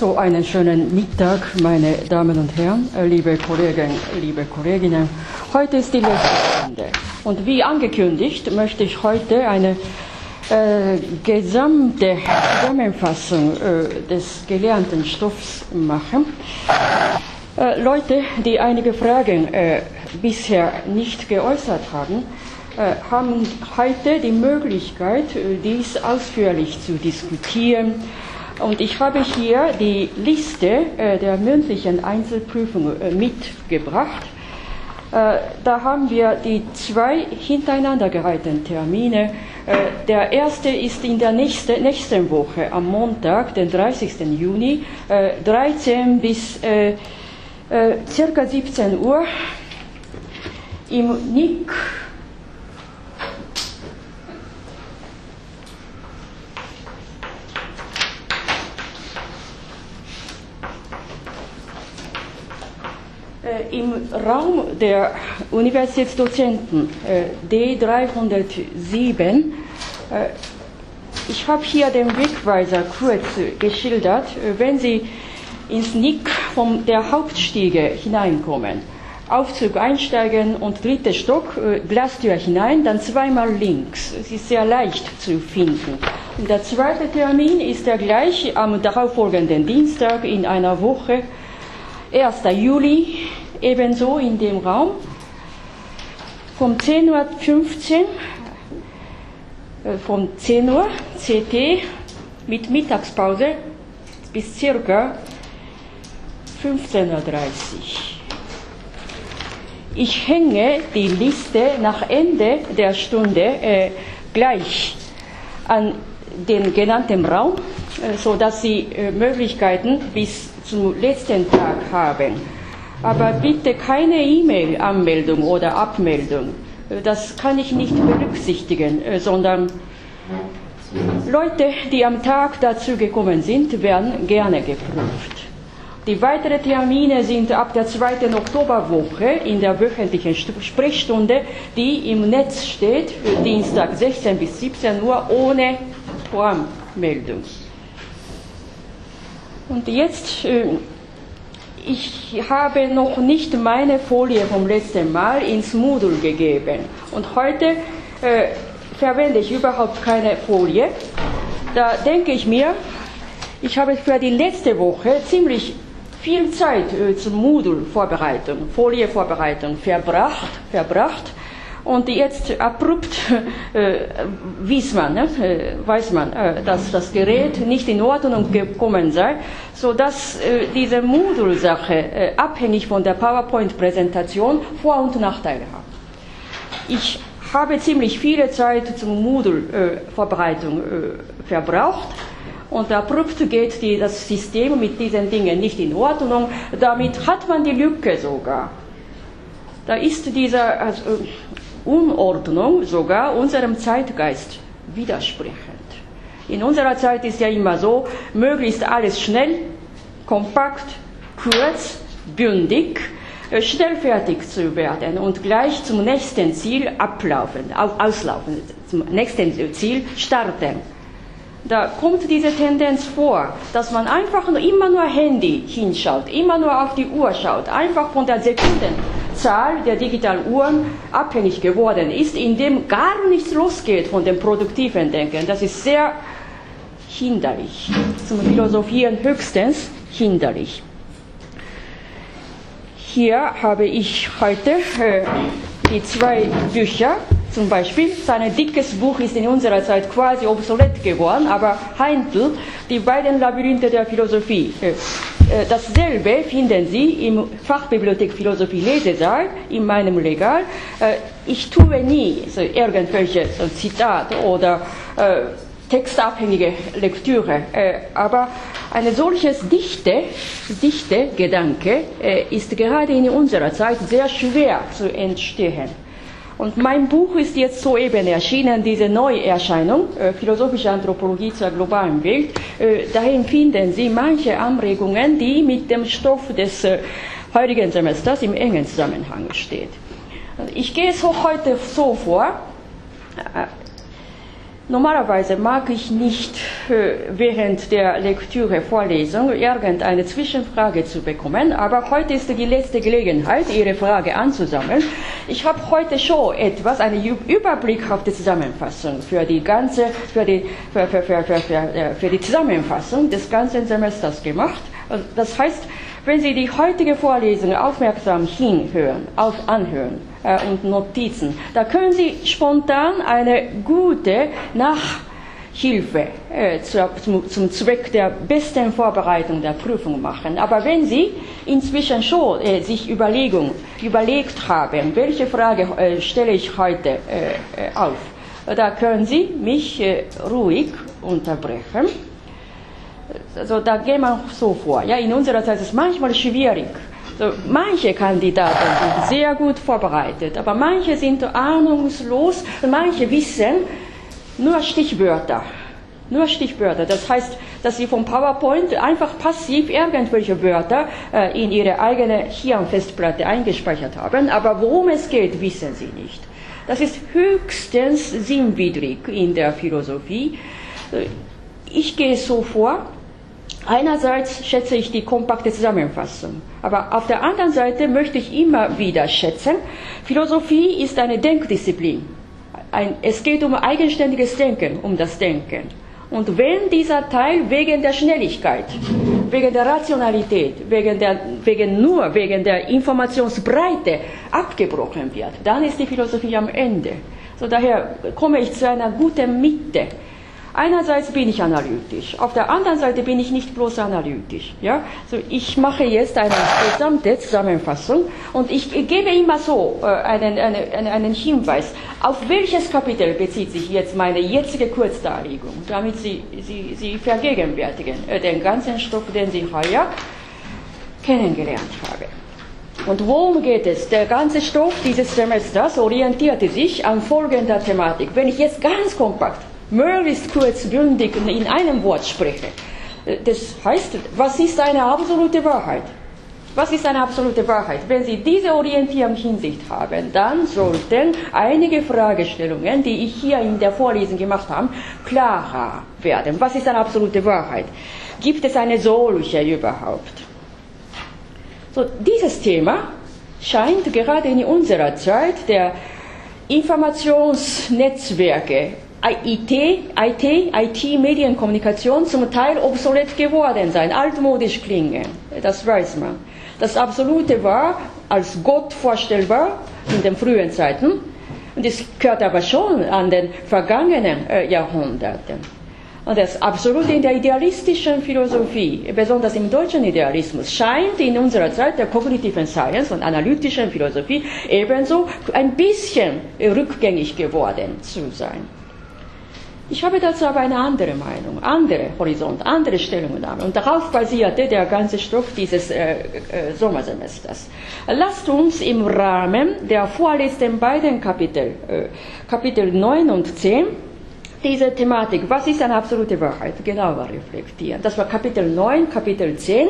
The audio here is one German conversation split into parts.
So einen schönen Mittag, meine Damen und Herren, äh, liebe Kollegen, liebe Kolleginnen. Heute ist die letzte Stunde. Und wie angekündigt, möchte ich heute eine äh, gesamte Zusammenfassung äh, des gelernten Stoffs machen. Äh, Leute, die einige Fragen äh, bisher nicht geäußert haben, äh, haben heute die Möglichkeit, dies ausführlich zu diskutieren und ich habe hier die Liste äh, der mündlichen Einzelprüfung äh, mitgebracht. Äh, da haben wir die zwei hintereinander gereihten Termine. Der erste ist in der nächste, nächsten Woche, am Montag, den 30. Juni, 13 bis circa 17 Uhr im NIC im Raum der Universitätsdozenten äh, D307, äh, ich habe hier den Wegweiser kurz geschildert, wenn Sie ins Nick von der Hauptstiege hineinkommen, Aufzug einsteigen und dritter Stock, Glastür hinein, dann zweimal links. Es ist sehr leicht zu finden. Und der zweite Termin ist der gleich am darauffolgenden Dienstag in einer Woche 1. Juli, ebenso in dem Raum, vom 10.15 Uhr, äh, vom 10 Uhr CT mit Mittagspause bis circa 15.30 Uhr. Ich hänge die Liste nach Ende der Stunde äh, gleich an den genannten Raum, äh, sodass Sie äh, Möglichkeiten bis zum letzten Tag haben. Aber bitte keine E-Mail-Anmeldung oder Abmeldung. Das kann ich nicht berücksichtigen, äh, sondern Leute, die am Tag dazu gekommen sind, werden gerne geprüft. Die weiteren Termine sind ab der zweiten Oktoberwoche in der wöchentlichen Sprechstunde, die im Netz steht, Dienstag 16 bis 17 Uhr ohne Vormeldung. Und jetzt, äh, ich habe noch nicht meine Folie vom letzten Mal ins Moodle gegeben. Und heute äh, verwende ich überhaupt keine Folie. Da denke ich mir, ich habe für die letzte Woche ziemlich viel Zeit äh, zur Moodle-Vorbereitung, Folie-Vorbereitung verbracht, verbracht. Und jetzt abrupt äh, weiß man, ne, äh, weiß man äh, dass das Gerät nicht in Ordnung gekommen sei, sodass äh, diese Moodle-Sache äh, abhängig von der PowerPoint-Präsentation Vor- und Nachteile hat. Ich habe ziemlich viele Zeit zur Moodle-Vorbereitung äh, verbraucht. Und abrupt geht die, das System mit diesen Dingen nicht in Ordnung. Damit hat man die Lücke sogar. Da ist dieser, also, Unordnung sogar unserem Zeitgeist widersprechend. In unserer Zeit ist ja immer so, möglichst alles schnell, kompakt, kurz, bündig, äh, schnell fertig zu werden und gleich zum nächsten Ziel ablaufen, auslaufen, zum nächsten Ziel starten. Da kommt diese Tendenz vor, dass man einfach nur immer nur Handy hinschaut, immer nur auf die Uhr schaut, einfach von der Sekunden Zahl der digitalen Uhren abhängig geworden ist, indem gar nichts losgeht von dem produktiven Denken. Das ist sehr hinderlich, zum Philosophieren höchstens hinderlich. Hier habe ich heute äh, die zwei Bücher zum Beispiel, sein dickes Buch ist in unserer Zeit quasi obsolet geworden, aber Heintel, die beiden Labyrinthe der Philosophie. Äh, äh, dasselbe finden Sie im Fachbibliothek Philosophie Lesesaal in meinem Regal. Äh, ich tue nie so irgendwelche so Zitate oder textabhängige Lektüre, aber ein solches dichte, dichte Gedanke ist gerade in unserer Zeit sehr schwer zu entstehen. Und mein Buch ist jetzt soeben erschienen, diese Neuerscheinung, äh, Philosophische Anthropologie zur globalen Welt. Äh, dahin finden Sie manche Anregungen, die mit dem Stoff des äh, heutigen Semesters im engen Zusammenhang stehen. Ich gehe so heute so vor. Äh, Normalerweise mag ich nicht äh, während der Lektüre, Vorlesung irgendeine Zwischenfrage zu bekommen, aber heute ist die letzte Gelegenheit, Ihre Frage anzusammeln. Ich habe heute schon etwas, einen Überblick auf die Zusammenfassung für die ganze, für die, für, für, für, für, für die Zusammenfassung des ganzen Semesters gemacht. Also das heißt, wenn Sie die heutige Vorlesung aufmerksam hinhören, auf anhören, äh, und Notizen. Da können Sie spontan eine gute Nachhilfe äh, zu, zum, zum, Zweck der besten Vorbereitung der Prüfung machen. Aber wenn Sie inzwischen schon äh, sich Überlegung, überlegt haben, welche Frage äh, stelle ich heute äh, äh, auf, da können Sie mich ruhig unterbrechen. Also da gehen wir so vor. Ja, in unserer Zeit ist es manchmal schwierig, manche Kandidaten sind sehr gut vorbereitet, aber manche sind ahnungslos manche wissen nur Stichwörter. Nur Stichwörter. Das heißt, dass sie vom PowerPoint einfach passiv irgendwelche Wörter äh, in ihre eigene Hirnfestplatte eingespeichert haben, aber worum es geht, wissen sie nicht. Das ist höchstens sinnwidrig in der Philosophie. Äh, ich gehe so vor, Einerseits schätze ich die kompakte Zusammenfassung, aber auf der anderen Seite möchte ich immer wieder schätzen, Philosophie ist eine Denkdisziplin. Ein, es geht um eigenständiges Denken, um das Denken. Und wenn dieser Teil wegen der Schnelligkeit, wegen der Rationalität, wegen, der, wegen nur wegen der Informationsbreite abgebrochen wird, dann ist die Philosophie am Ende. So daher komme ich zu einer guten Mitte Einerseits bin ich analytisch, auf der anderen Seite bin ich nicht bloß analytisch. Ja? So, ich mache jetzt eine gesamte Zusammenfassung und ich gebe immer so äh, einen, einen, einen Hinweis, auf welches Kapitel bezieht sich jetzt meine jetzige Kurzdarlegung, damit Sie, Sie, Sie vergegenwärtigen äh, den ganzen Stoff, den Sie heuer kennengelernt haben. Und worum geht es? Der ganze Stoff dieses Semesters orientierte sich an folgender Thematik. Wenn ich jetzt ganz kompakt möglichst kurz, bündig in einem Wort spreche. Das heißt, was ist eine absolute Wahrheit? Was ist eine absolute Wahrheit? Wenn Sie diese Orientierung Hinsicht haben, dann sollten einige Fragestellungen, die ich hier in der Vorlesung gemacht habe, klarer werden. Was ist eine absolute Wahrheit? Gibt es eine solche überhaupt? So, dieses Thema scheint gerade in unserer Zeit der Informationsnetzwerke IT, IT, IT, Medienkommunikation zum Teil obsolet geworden sein, altmodisch klingen. Das weiß man. Das Absolute war als Gott vorstellbar in den frühen Zeiten. Und es gehört aber schon an den vergangenen äh, Jahrhunderten. Und das Absolute in der idealistischen Philosophie, besonders im deutschen Idealismus, scheint in unserer Zeit der kognitiven Science und analytischen Philosophie ebenso ein bisschen rückgängig geworden zu sein. Ich habe dazu aber eine andere Meinung, andere Horizont, andere Stellungnahme. Und darauf basierte der ganze Stoff dieses äh, äh, Sommersemesters. Lasst uns im Rahmen der vorletzten beiden Kapitel, äh, Kapitel 9 und 10, diese Thematik, was ist eine absolute Wahrheit, genauer reflektieren. Das war Kapitel 9, Kapitel 10.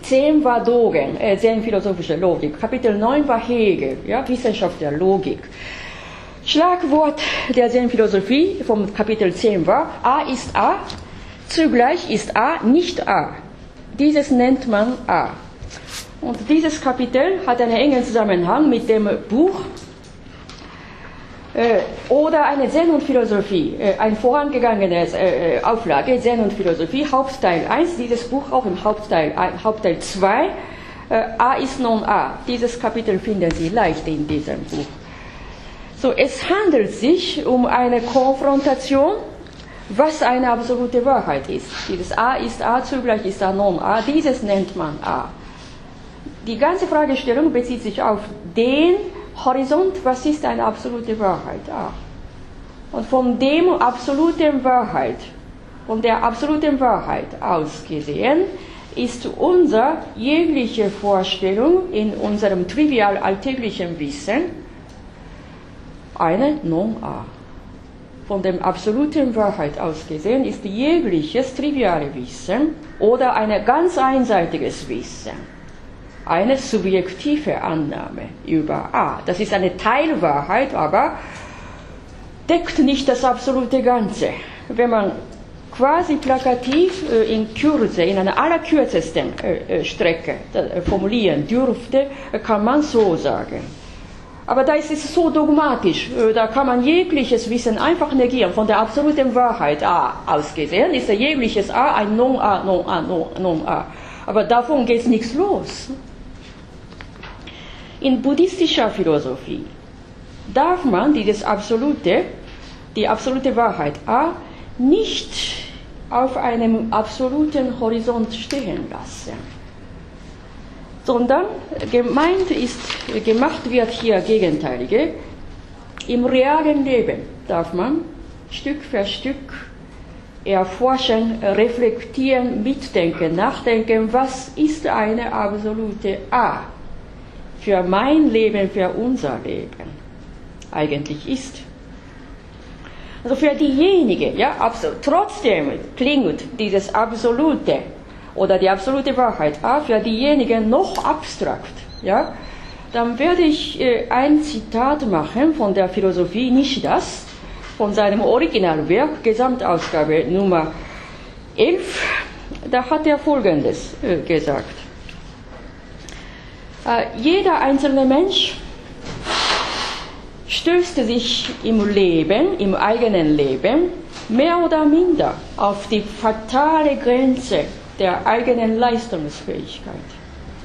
10 war Dogen, äh, 10 philosophische Logik. Kapitel 9 war Hegel, ja, Wissenschaft der Logik. Schlagwort der Zen-Philosophie vom Kapitel 10 war, A ist A, zugleich ist A nicht A. Dieses nennt man A. Und dieses Kapitel hat einen engen Zusammenhang mit dem Buch äh, oder eine Zen und Philosophie, äh, ein vorangegangenes äh, äh Auflage, Zen und Philosophie, Hauptteil 1, dieses Buch auch im Hauptteil, Hauptteil 2, äh, A ist non A. Dieses Kapitel finden Sie leicht in diesem Buch. So, es handelt sich um eine Konfrontation, was eine absolute Wahrheit ist. Dieses A ist A, zugleich ist A non A, dieses nennt man A. Die ganze Fragestellung bezieht sich auf den Horizont, was ist eine absolute Wahrheit? A. Und von dem absoluten Wahrheit, von der absoluten Wahrheit aus gesehen, ist unser jegliche Vorstellung in unserem trivial alltäglichen Wissen eine Non-A. Von der absoluten Wahrheit aus gesehen ist jegliches triviale Wissen oder ein ganz einseitiges Wissen eine subjektive Annahme über A. Das ist eine Teilwahrheit, aber deckt nicht das absolute Ganze. Wenn man quasi plakativ äh, in Kürze, in einer allerkürzesten äh, äh, Strecke formulieren dürfte, kann man so sagen. Aber da ist es so dogmatisch, da kann man jegliches Wissen einfach negieren. Von der absoluten Wahrheit A ausgesehen ist jegliches A ein Non-A, Non-A, Non-A. Aber davon geht nichts los. In buddhistischer Philosophie darf man dieses absolute, die absolute Wahrheit A nicht auf einem absoluten Horizont stehen lassen, sondern gemeint ist, gemacht wird hier Gegenteilige. Im realen Leben darf man Stück für Stück erforschen, reflektieren, mitdenken, nachdenken, was ist eine absolute A für mein Leben, für unser Leben eigentlich ist. Also für diejenigen, ja, trotzdem klingt dieses Absolute oder die absolute Wahrheit ah, für diejenigen noch abstrakt, ja, dann werde ich äh, ein Zitat machen von der Philosophie Nishidas, von seinem Originalwerk, Gesamtausgabe Nummer 11. Da hat er Folgendes äh, gesagt. Äh, jeder einzelne Mensch stößt sich im Leben, im eigenen Leben, mehr oder minder auf die fatale Grenze der eigenen Leistungsfähigkeit.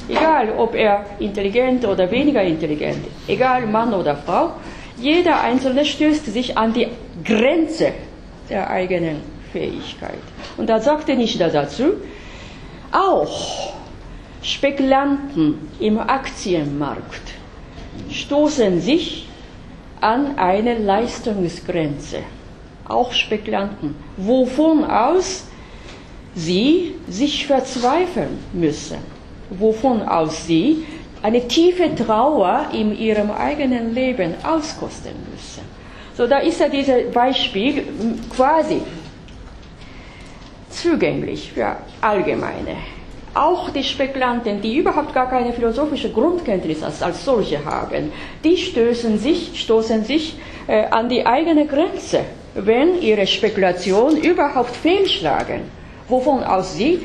Egal, ob er intelligent oder weniger intelligent egal Mann oder Frau, jeder Einzelne stößt sich an die Grenze der eigenen Fähigkeit. Und da sagte Nishida dazu, auch Spekulanten im Aktienmarkt stoßen sich an eine Leistungsgrenze, auch Spekulanten, wovon aus sie sich verzweifeln müssen, wovon aus sie eine tiefe Trauer in ihrem eigenen Leben auskosten müssen. So, da ist ja dieses Beispiel quasi zugänglich für Allgemeine auch die Spekulanten, die überhaupt gar keine philosophische Grundkenntnis als, als solche haben, die stößen sich, stoßen sich äh, an die eigene Grenze, wenn ihre Spekulationen überhaupt fehlschlagen, wovon aus sie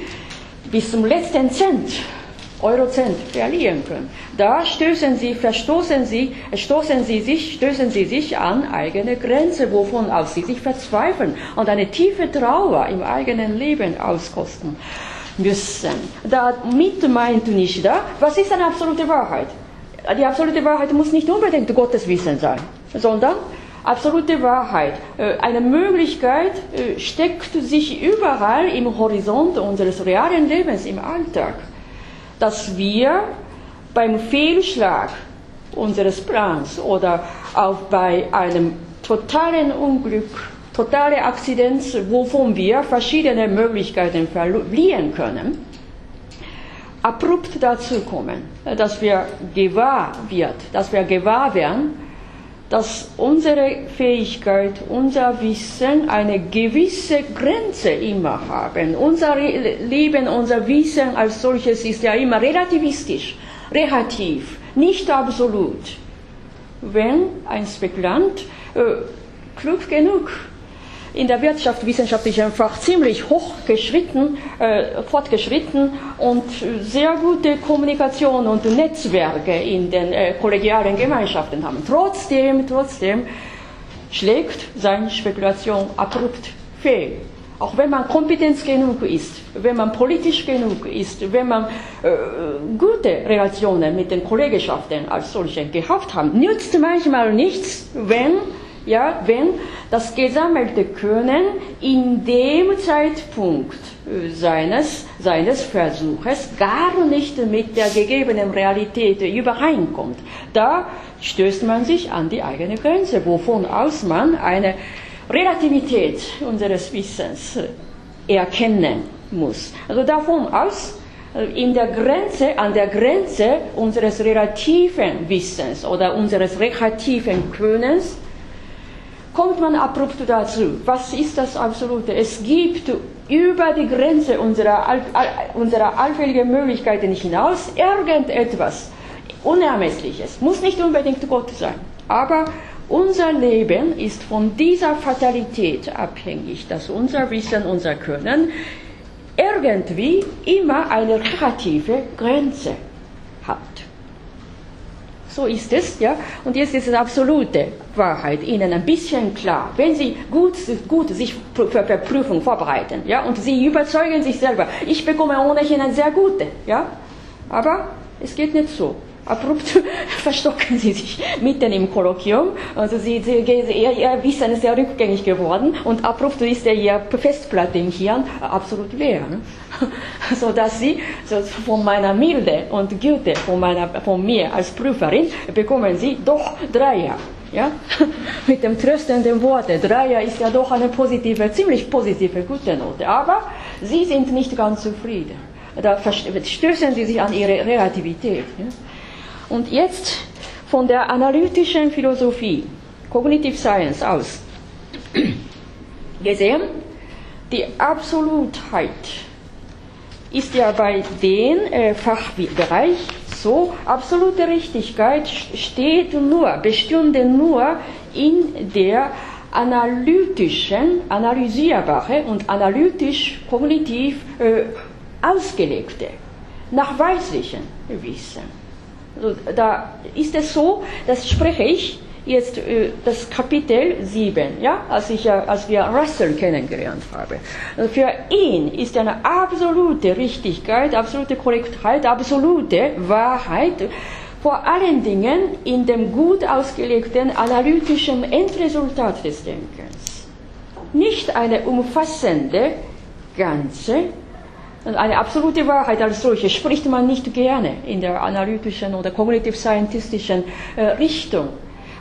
bis zum letzten Cent Eurocent verlieren können. Da stößen sie, verstoßen sie, stoßen sie sich, stößen sie sich an eigene Grenze, wovon aus sie sich verzweifeln und eine tiefe Trauer im eigenen Leben auskosten müssen. Damit meint Nishida, was ist eine absolute Wahrheit? Die absolute Wahrheit muss nicht unbedingt Gottes Wissen sein, sondern absolute Wahrheit. Äh, eine Möglichkeit äh, steckt sich überall im Horizont unseres realen Lebens, im Alltag, dass wir beim Fehlschlag unseres Plans oder auch bei einem totalen Unglück totale Akzidenz, wovon wir verschiedene Möglichkeiten verlieren können, abrupt dazu kommen, dass wir gewahr wird, dass wir gewahr werden, dass unsere Fähigkeit, unser Wissen eine gewisse Grenze immer haben. Unser Leben, unser Wissen als solches ist ja immer relativistisch, relativ, nicht absolut. Wenn ein Spekulant äh, klug genug in der wirtschaftswissenschaftlichen Fach ziemlich hochgeschritten, äh, fortgeschritten und sehr gute Kommunikation und Netzwerke in den äh, kollegialen Gemeinschaften haben. Trotzdem, trotzdem schlägt seine Spekulation abrupt fehl. Auch wenn man kompetent genug ist, wenn man politisch genug ist, wenn man äh, gute Relationen mit den Kollegenschaften als solche gehabt hat, nützt manchmal nichts, wenn ja, wenn das gesammelte Können in dem Zeitpunkt äh, seines, seines Versuches gar nicht mit der gegebenen Realität übereinkommt. Da stößt man sich an die eigene Grenze, wovon aus man eine Relativität unseres Wissens äh, erkennen muss. Also davon aus, äh, in der Grenze, an der Grenze unseres relativen Wissens oder unseres relativen Könnens kommt man abrupt dazu. Was ist das Absolute? Es gibt über die Grenze unserer, unserer allfälligen Möglichkeiten hinaus irgendetwas Unermessliches. Muss nicht unbedingt Gott sein, aber unser Leben ist von dieser Fatalität abhängig, dass unser Wissen, unser Können irgendwie immer eine relative Grenze hat. So ist es, ja. Und jetzt ist es absolute Wahrheit Ihnen ein bisschen klar. Wenn Sie gut, gut sich für, Prüfung vorbereiten, ja, und Sie überzeugen sich selber, ich bekomme ohnehin eine sehr gute, ja. Aber es geht nicht so abrupt verstocken sie sich mitten im Kolloquium. Also sie, sie, ihr, ihr Wissen ist ja rückgängig geworden und abrupt ist ihr Festplatte im Hirn absolut leer. Ne? So dass sie so von meiner Milde und Güte von, meiner, von mir als Prüferin bekommen sie doch Dreier. Ja? Mit dem tröstenden Worte. Dreier ist ja doch eine positive, ziemlich positive gute Note. Aber sie sind nicht ganz zufrieden. Da stößen sie sich an ihre Relativität. Ja? Und jetzt von der analytischen Philosophie, Cognitive Science aus gesehen, die Absolutheit ist ja bei dem äh, Fachbereich so, absolute Richtigkeit steht nur, bestünde nur in der analytischen, analysierbare und analytisch kognitiv äh, ausgelegte, nachweislichen Wissen. Also, da ist es so, das spreche ich jetzt äh, das Kapitel 7, ja, als, ich, als wir Russell kennengelernt haben. Also für ihn ist eine absolute Richtigkeit, absolute Korrektheit, absolute Wahrheit vor allen Dingen in dem gut ausgelegten analytischen Endresultat des Denkens. Nicht eine umfassende ganze eine absolute Wahrheit als solche spricht man nicht gerne in der analytischen oder kognitiv-scientistischen äh, Richtung,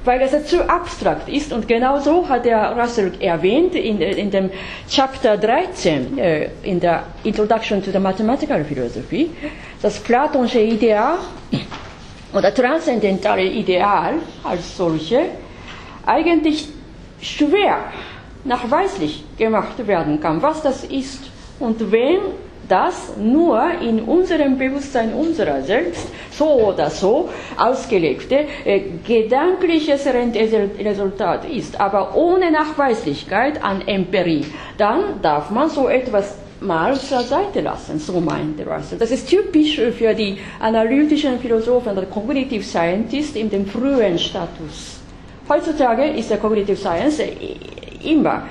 weil es zu abstrakt ist. Und genau so hat der Russell erwähnt in, in dem Chapter 13 äh, in der Introduction to the Mathematical Philosophy, das platonische Ideal oder transzendentale Ideal als solche eigentlich schwer nachweislich gemacht werden kann, was das ist und wen das nur in unserem Bewusstsein unserer selbst so oder so ausgelegte äh, gedankliches Resultat ist, aber ohne Nachweislichkeit an Empirie, dann darf man so etwas mal zur Seite lassen, so meinte Russell. Das ist typisch für die analytischen Philosophen oder Cognitive Scientists in dem frühen Status. Heutzutage ist der Cognitive Science immer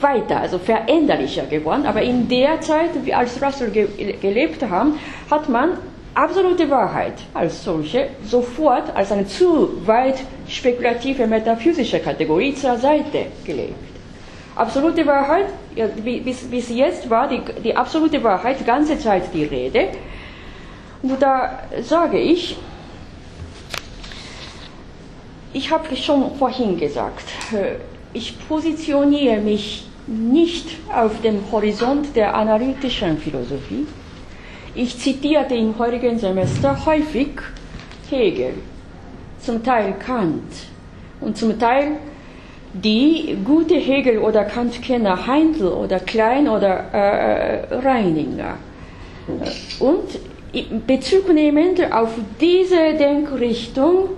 weiter, also veränderlicher geworden. Aber in der Zeit, als Russell ge gelebt haben, hat man absolute Wahrheit als solche sofort als eine zu weit spekulative metaphysische Kategorie zur Seite gelegt. Absolute Wahrheit, ja, bis, bis jetzt war die, die absolute Wahrheit die ganze Zeit die Rede. Und da sage ich, ich habe schon vorhin gesagt, äh, ich positioniere mich nicht auf dem Horizont der analytischen Philosophie. Ich zitierte im heurigen Semester häufig Hegel, zum Teil Kant und zum Teil die gute Hegel- oder Kant-Kenner Heindl oder Klein oder äh, Reininger. Und bezugnehmend auf diese Denkrichtung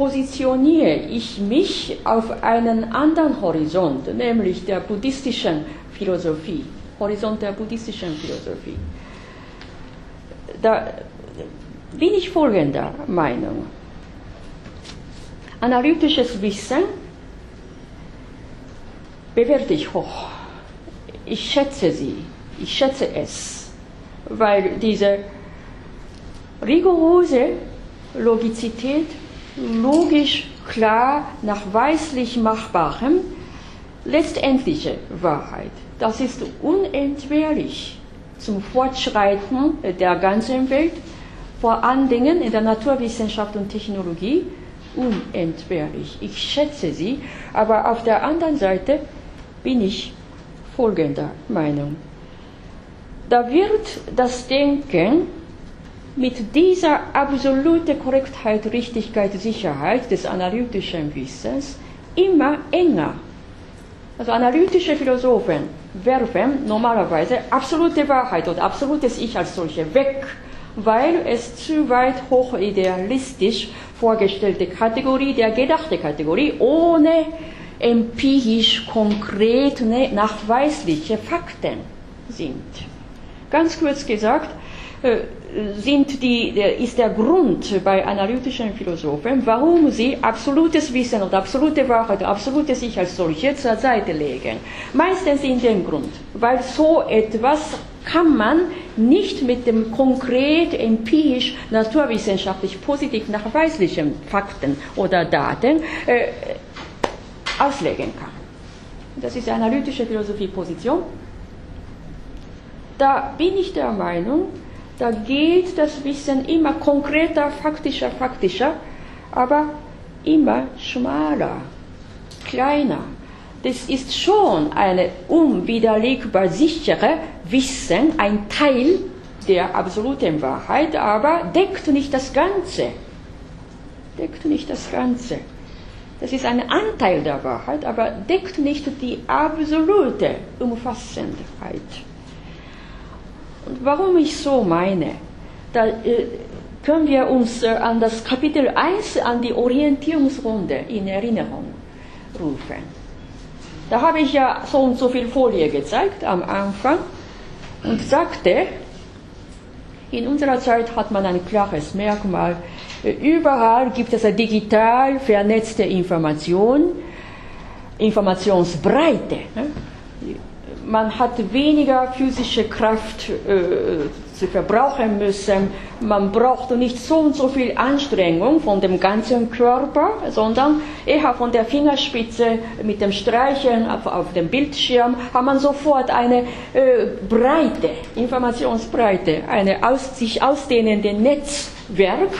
positioniere ich mich auf einen anderen Horizont, nämlich der buddhistischen Philosophie, Horizont der buddhistischen Philosophie. Da bin ich folgender Meinung. Analytisches Wissen bewerte ich hoch. Ich schätze sie, ich schätze es, weil diese rigorose Logizität logisch, klar, nachweislich machbarem letztendliche Wahrheit. Das ist unentbehrlich zum Fortschreiten der ganzen Welt, vor allen Dingen in der Naturwissenschaft und Technologie, unentbehrlich. Ich schätze sie, aber auf der anderen Seite bin ich folgender Meinung. Da wird das Denken mit dieser absoluten Korrektheit, Richtigkeit, Sicherheit des analytischen Wissens immer enger. Also analytische Philosophen werfen normalerweise absolute Wahrheit oder absolutes Ich als solche weg, weil es zu weit hoch idealistisch vorgestellte Kategorie der gedachte Kategorie ohne empirisch konkret nachweisliche Fakten sind. Ganz kurz gesagt, sind die, ist der Grund bei analytischen Philosophen, warum sie absolutes Wissen oder absolute Wahrheit, absolute sich als solche zur Seite legen. Meistens in dem Grund, weil so etwas kann man nicht mit dem konkret, empirisch, naturwissenschaftlich, positiv nachweislichen Fakten oder Daten äh, auslegen kann. Das ist analytische Philosophie-Position. Da bin ich der Meinung, da geht das Wissen immer konkreter, faktischer, faktischer, aber immer schmaler, kleiner. Das ist schon eine unwiderlegbar sichere Wissen, ein Teil der absoluten Wahrheit, aber deckt nicht das Ganze. Deckt nicht das Ganze. Das ist ein Anteil der Wahrheit, aber deckt nicht die absolute Umfassendheit. Warum ich so meine, da äh, können wir uns äh, an das Kapitel 1, an die Orientierungsrunde in Erinnerung rufen. Da habe ich ja so und so viel Folie gezeigt am Anfang und sagte, in unserer Zeit hat man ein klares Merkmal. Äh, überall gibt es eine digital vernetzte Information, Informationsbreite. Man hat weniger physische Kraft äh, zu verbrauchen müssen. Man braucht nicht so und so viel Anstrengung von dem ganzen Körper, sondern eher von der Fingerspitze mit dem Streichen auf, auf dem Bildschirm hat man sofort eine äh, Breite, Informationsbreite, eine aus, sich ausdehnende Netzwerk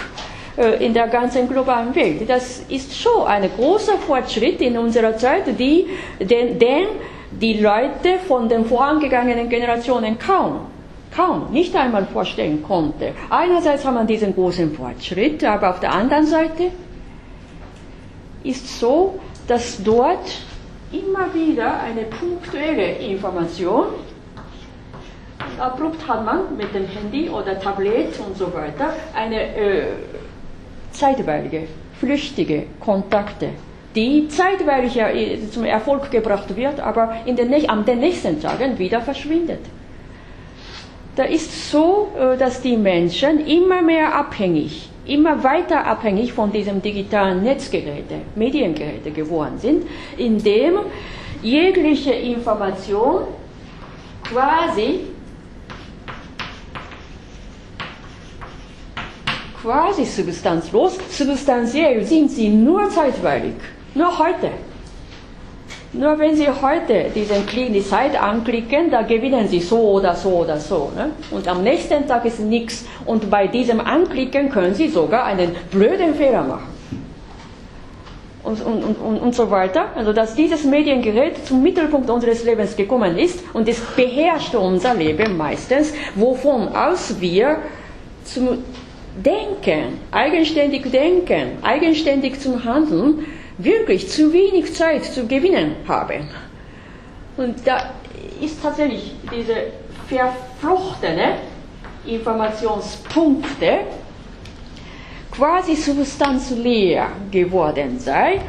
äh, in der ganzen globalen Welt. Das ist schon ein großer Fortschritt in unserer Zeit, die, den, den die Leute von den vorangegangenen Generationen kaum, kaum, nicht einmal vorstellen konnte. Einerseits haben wir diesen großen Fortschritt, aber auf der anderen Seite ist so, dass dort immer wieder eine punktuelle Information, abrupt hat man mit dem Handy oder Tablet und so weiter eine äh, zeitweilige, flüchtige Kontakte die zeitweilig zum Erfolg gebracht wird, aber in den, an den nächsten Tagen wieder verschwindet. Da ist so, äh, dass die Menschen immer mehr abhängig, immer weiter abhängig von diesen digitalen Netzgeräten, Mediengeräten geworden sind, indem jegliche Information quasi quasi substanzlos, substanziell sind sie nur zeitweilig. Nur heute. Nur wenn Sie heute diesen Klick, die Seite anklicken, da gewinnen Sie so oder so oder so. Ne? Und am nächsten Tag ist nichts. Und bei diesem Anklicken können Sie sogar einen blöden Fehler machen. Und, und, und, und so weiter. Also, dass dieses Mediengerät zum Mittelpunkt unseres Lebens gekommen ist und es beherrscht unser Leben meistens, wovon aus wir zum Denken, eigenständig denken, eigenständig zum Handeln, wirklich zu wenig Zeit zu gewinnen haben. Und da ist tatsächlich diese verflochtene Informationspunkte quasi substanzleer geworden sei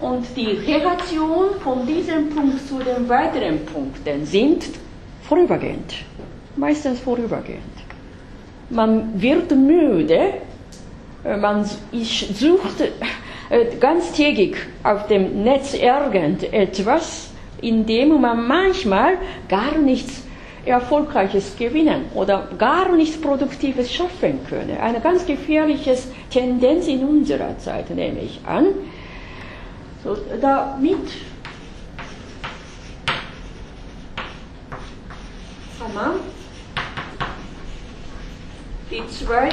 und die Relation von diesem Punkt zu den weiteren Punkten sind vorübergehend, meistens vorübergehend. Man wird müde, man sucht äh, ganztägig auf dem Netz irgendetwas, in dem man manchmal gar nichts Erfolgreiches gewinnen oder gar nichts Produktives schaffen könne. Eine ganz gefährliche Tendenz in unserer Zeit, nehme ich an. So, damit man die zwei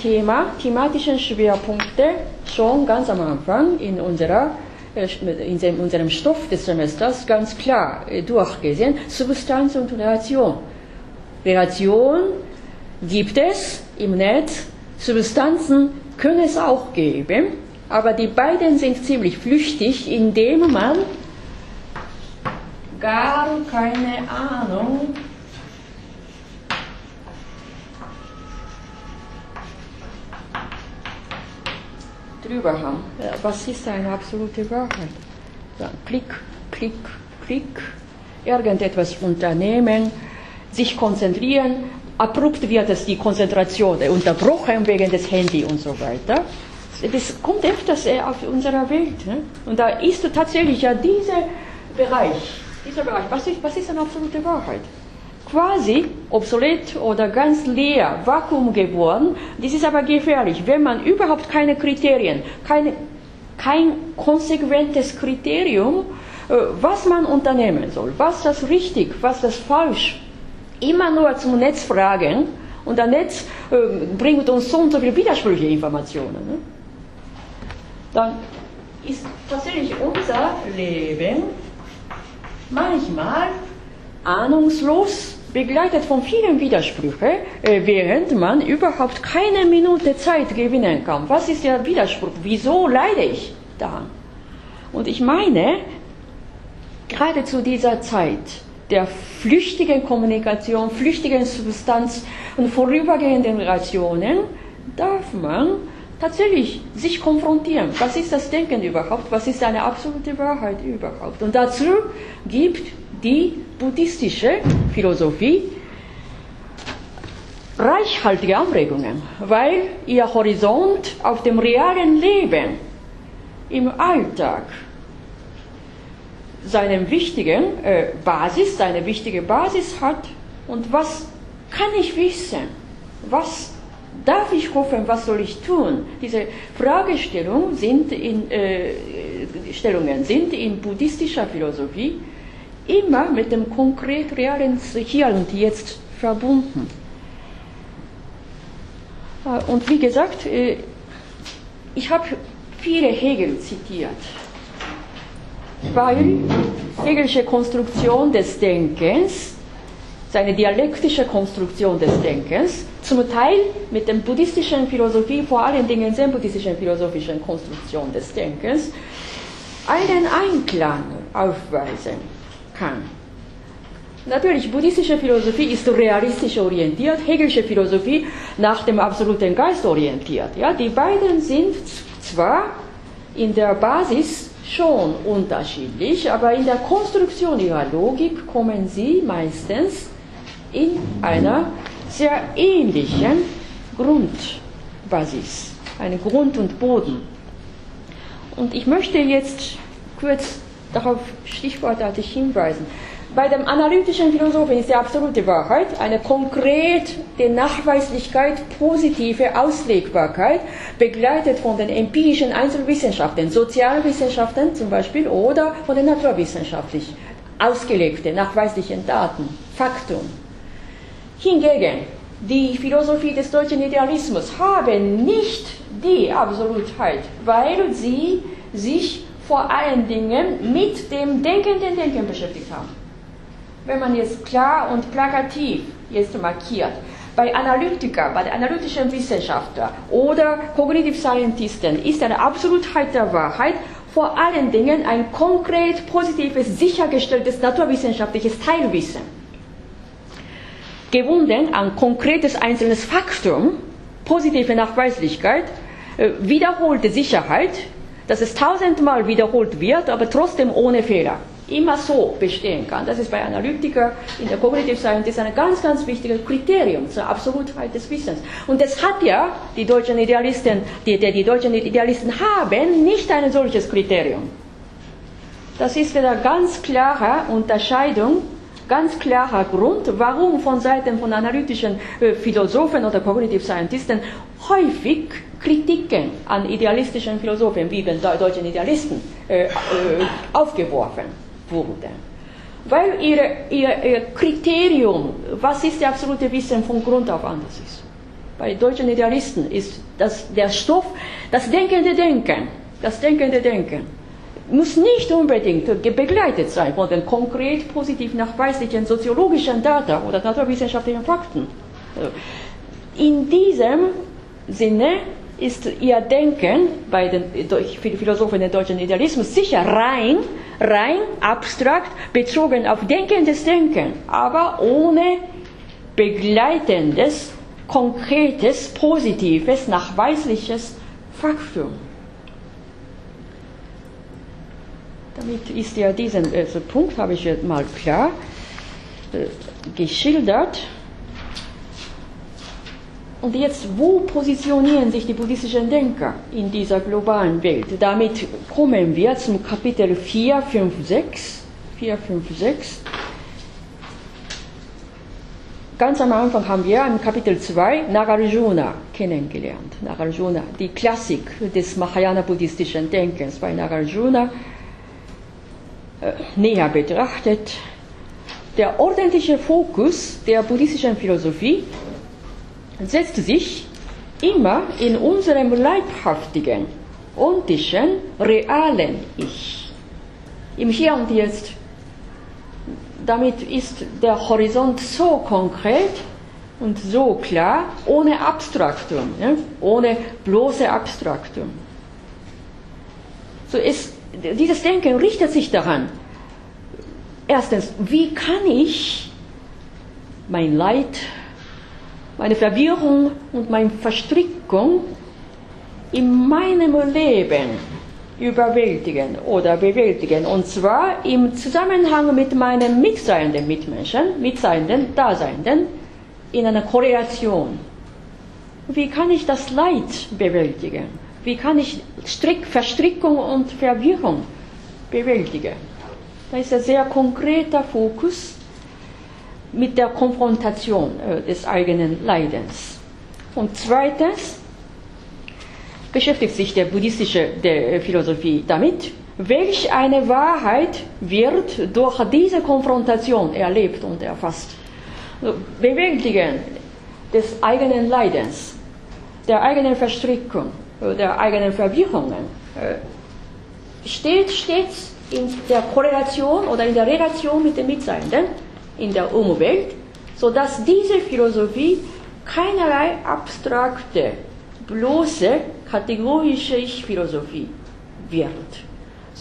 Thema, thematischen Schwerpunkte schon ganz am Anfang in, unserer, äh, in unserem Stoff des Semesters ganz klar äh, durchgesehen. Substanz und Relation. Relation gibt es im Netz, Substanzen können es auch geben, aber die beiden sind ziemlich flüchtig, indem man gar keine Ahnung drüber haben. Was ist eine absolute Wahrheit? Klick, Klick, Klick, irgendetwas unternehmen, sich konzentrieren, abrupt wird es die Konzentration unterbrochen wegen des Handys und so weiter. Das kommt öfters auf unserer Welt. Ne? Und da ist tatsächlich ja dieser Bereich, dieser Bereich, was ist, was ist eine absolute Wahrheit? Quasi obsolet oder ganz leer, Vakuum geworden. Das ist aber gefährlich, wenn man überhaupt keine Kriterien, keine, kein konsequentes Kriterium, äh, was man unternehmen soll, was das richtig, was das falsch, immer nur zum Netz fragen und das Netz äh, bringt uns so und so viele widersprüchliche Informationen. Ne? Dann ist tatsächlich unser Leben manchmal ahnungslos begleitet von vielen Widersprüchen, äh, während man überhaupt keine Minute Zeit gewinnen kann. Was ist der Widerspruch? Wieso leide ich daran? Und ich meine, gerade zu dieser Zeit der flüchtigen Kommunikation, flüchtigen Substanz und vorübergehenden Relationen darf man tatsächlich sich konfrontieren. Was ist das Denken überhaupt? Was ist eine absolute Wahrheit überhaupt? Und dazu gibt die buddhistische Philosophie reichhaltige Anregungen, weil ihr Horizont auf dem realen Leben im Alltag seine wichtigen äh, Basis, seine wichtige Basis hat. Und was kann ich wissen? Was darf ich hoffen? Was soll ich tun? Diese Fragestellungen sind in, äh, Stellungen sind in buddhistischer Philosophie immer mit dem konkret realen Hier und Jetzt verbunden. Äh, und wie gesagt, äh, ich habe viele Hegel zitiert weil Hegelsche Konstruktion des Denkens, seine dialektische Konstruktion des Denkens, zum Teil mit der buddhistischen Philosophie, vor allen Dingen zen-buddhistischen philosophischen Konstruktion des Denkens, einen Einklang aufweisen kann. Natürlich, buddhistische Philosophie ist realistisch orientiert, Hegelsche Philosophie nach dem absoluten Geist orientiert. Ja, die beiden sind zwar in der Basis schon unterschiedlich, aber in der Konstruktion ihrer Logik kommen sie meistens in einer sehr ähnlichen Grundbasis, einen Grund und Boden. Und ich möchte jetzt kurz darauf stichwortartig hinweisen. Bei dem analytischen Philosophen ist die absolute Wahrheit eine konkrete Nachweislichkeit, positive Auslegbarkeit, begleitet von den empirischen Einzelwissenschaften, Sozialwissenschaften zum Beispiel oder von den naturwissenschaftlich ausgelegten, nachweislichen Daten, Faktum. Hingegen, die Philosophie des deutschen Idealismus haben nicht die Absolutheit, weil sie sich vor allen Dingen mit dem denkenden Denken beschäftigt haben wenn man jetzt klar und plakativ jetzt markiert, bei Analytiker, bei den analytischen Wissenschaftlern oder Cognitive Scientisten ist eine Absolutheit der Wahrheit vor allen Dingen ein konkret positives, sichergestelltes naturwissenschaftliches Teilwissen. Gewunden an konkretes einzelnes Faktum, positive Nachweislichkeit, äh, wiederholte Sicherheit, dass es tausendmal wiederholt wird, aber trotzdem ohne Fehler immer so bestehen kann. Das ist bei Analytiker in der Cognitive Science ein ganz, ganz wichtiges Kriterium zur Absolutheit des Wissens. Und das hat ja die deutschen Idealisten, die, die, die deutschen Idealisten haben nicht ein solches Kriterium. Das ist eine ganz klare Unterscheidung, ganz klarer Grund, warum von Seiten von analytischen äh, Philosophen oder Cognitive Scientisten häufig Kritiken an idealistischen Philosophen wie den deutschen Idealisten äh, äh, aufgeworfen wurde. Weil ihr, ihr, ihr Kriterium, was ist der absolute Wissen von Grund auf anders ist. Bei deutschen Idealisten ist das, der Stoff, das denkende Denken, das denkende Denken, muss nicht unbedingt begleitet sein von den konkret positiv nachweislichen soziologischen Daten oder naturwissenschaftlichen Fakten. In diesem Sinne ist ihr Denken bei den Philosophen des deutschen Idealismus sicher rein, rein abstrakt, bezogen auf denkendes Denken, aber ohne begleitendes, konkretes, positives, nachweisliches Faktum. Damit ist ja diesen also Punkt, habe ich jetzt mal klar äh, geschildert. Und jetzt, wo positionieren sich die buddhistischen Denker in dieser globalen Welt? Damit kommen wir zum Kapitel 4, 5, 6. 4, 5, 6. Ganz am Anfang haben wir im Kapitel 2 Nagarjuna kennengelernt. Nagarjuna, die Klassik des Mahayana-buddhistischen Denkens bei Nagarjuna näher betrachtet. Der ordentliche Fokus der buddhistischen Philosophie setzt sich immer in unserem leibhaftigen, ontischen, realen Ich. Im Hier und Jetzt. Damit ist der Horizont so konkret und so klar, ohne Abstraktum, ohne bloße Abstraktum. So ist, dieses Denken richtet sich daran. Erstens, wie kann ich mein Leid meine Verwirrung und meine Verstrickung in meinem Leben überwältigen oder bewältigen. Und zwar im Zusammenhang mit meinen mitseienden Mitmenschen, mitseienden, Daseinden, in einer Korrelation. Wie kann ich das Leid bewältigen? Wie kann ich Strick, Verstrickung und Verwirrung bewältigen? Da ist ein sehr konkreter Fokus mit der Konfrontation äh, des eigenen Leidens. Und zweitens beschäftigt sich der buddhistische der Philosophie damit, welch eine Wahrheit wird durch diese Konfrontation erlebt und erfasst. Bewältigen des eigenen Leidens, der eigenen Verstrickung, der eigenen Verwirrungen äh, steht stets in der Korrelation oder in der Relation mit dem Mitseienden in der Umwelt, sodass diese Philosophie keinerlei abstrakte, bloße, kategorische Ich-Philosophie wird,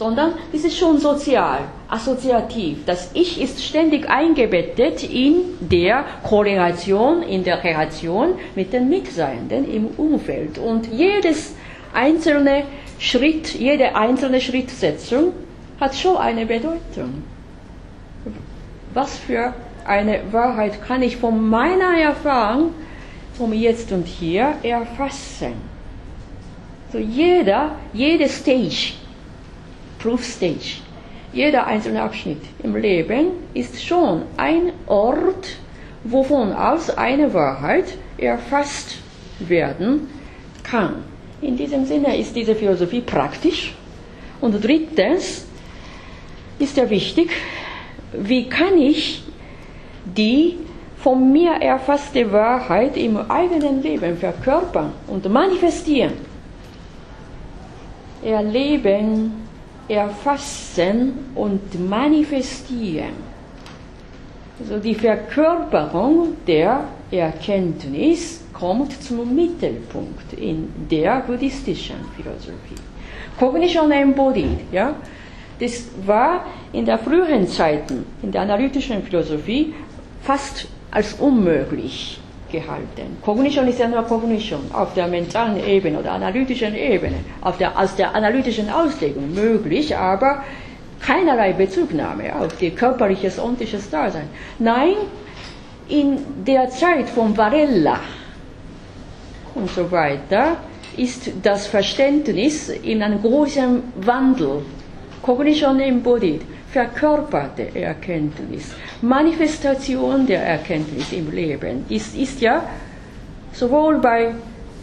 sondern es ist schon sozial, assoziativ. Das Ich ist ständig eingebettet in der Korrelation, in der Relation mit den Mitseienden im Umfeld. Und jedes einzelne Schritt, jede einzelne Schrittsetzung hat schon eine Bedeutung was für eine Wahrheit kann ich von meiner Erfahrung vom Jetzt und Hier erfassen. So jeder, jede Stage, Proof Stage, jeder einzelne Abschnitt im Leben ist schon ein Ort, wovon aus eine Wahrheit erfasst werden kann. In diesem Sinne ist diese Philosophie praktisch. Und drittens ist ja wichtig, wie kann ich die von mir erfasste Wahrheit im eigenen Leben verkörpern und manifestieren? Erleben, erfassen und manifestieren. Also die Verkörperung der Erkenntnis kommt zum Mittelpunkt in der buddhistischen Philosophie. Cognition embodied, ja, das war in der früheren Zeiten, in der analytischen Philosophie, fast als unmöglich gehalten. Cognition ist ja nur Cognition auf der mentalen Ebene oder analytischen Ebene, auf der, aus der analytischen Auslegung möglich, aber keinerlei Bezugnahme auf die körperliches und Dasein. Nein, in der Zeit von Varela und so weiter ist das Verständnis in einem großen Wandel Cognition embodied, verkörperte Erkenntnis, Manifestation der Erkenntnis im Leben. Dies ist ja sowohl bei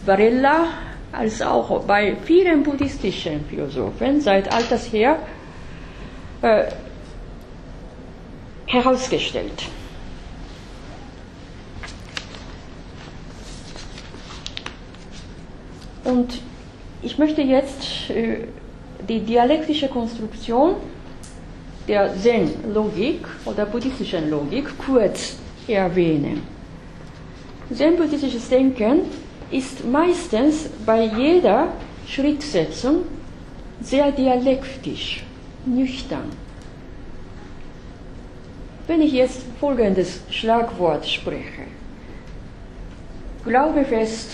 Varela als auch bei vielen buddhistischen Philosophen seit alters her äh, herausgestellt. Und ich möchte jetzt äh, die dialektische Konstruktion der Zen-Logik oder buddhistischen Logik kurz erwähnen. Zen-buddhistisches Denken ist meistens bei jeder Schrittsetzung sehr dialektisch, nüchtern. Wenn ich jetzt folgendes Schlagwort spreche, glaube fest,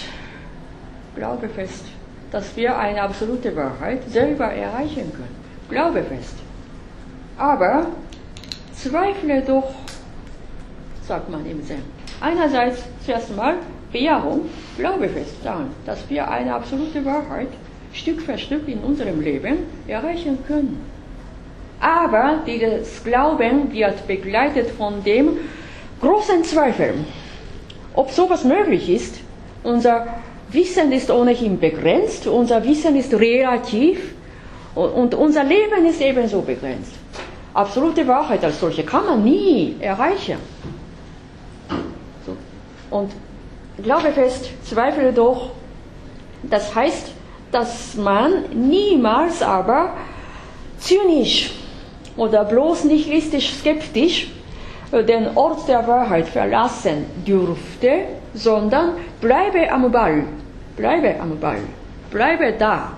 glaube fest, dass wir eine absolute Wahrheit selber erreichen können. Glaube fest. Aber zweifle doch, sagt man im Zen. Einerseits zuerst einmal Bejahung, glaube fest daran, dass wir eine absolute Wahrheit Stück für Stück in unserem Leben erreichen können. Aber dieses Glauben wird begleitet von dem großen Zweifel, ob sowas möglich ist. Unser Wissen ist ohnehin begrenzt, unser Wissen ist relativ und unser Leben ist ebenso begrenzt. Absolute Wahrheit als solche kann man nie erreichen. Und glaube fest, zweifle doch, das heißt, dass man niemals aber zynisch oder bloß nihilistisch skeptisch den Ort der Wahrheit verlassen dürfte, sondern bleibe am Ball, bleibe am Ball, bleibe da.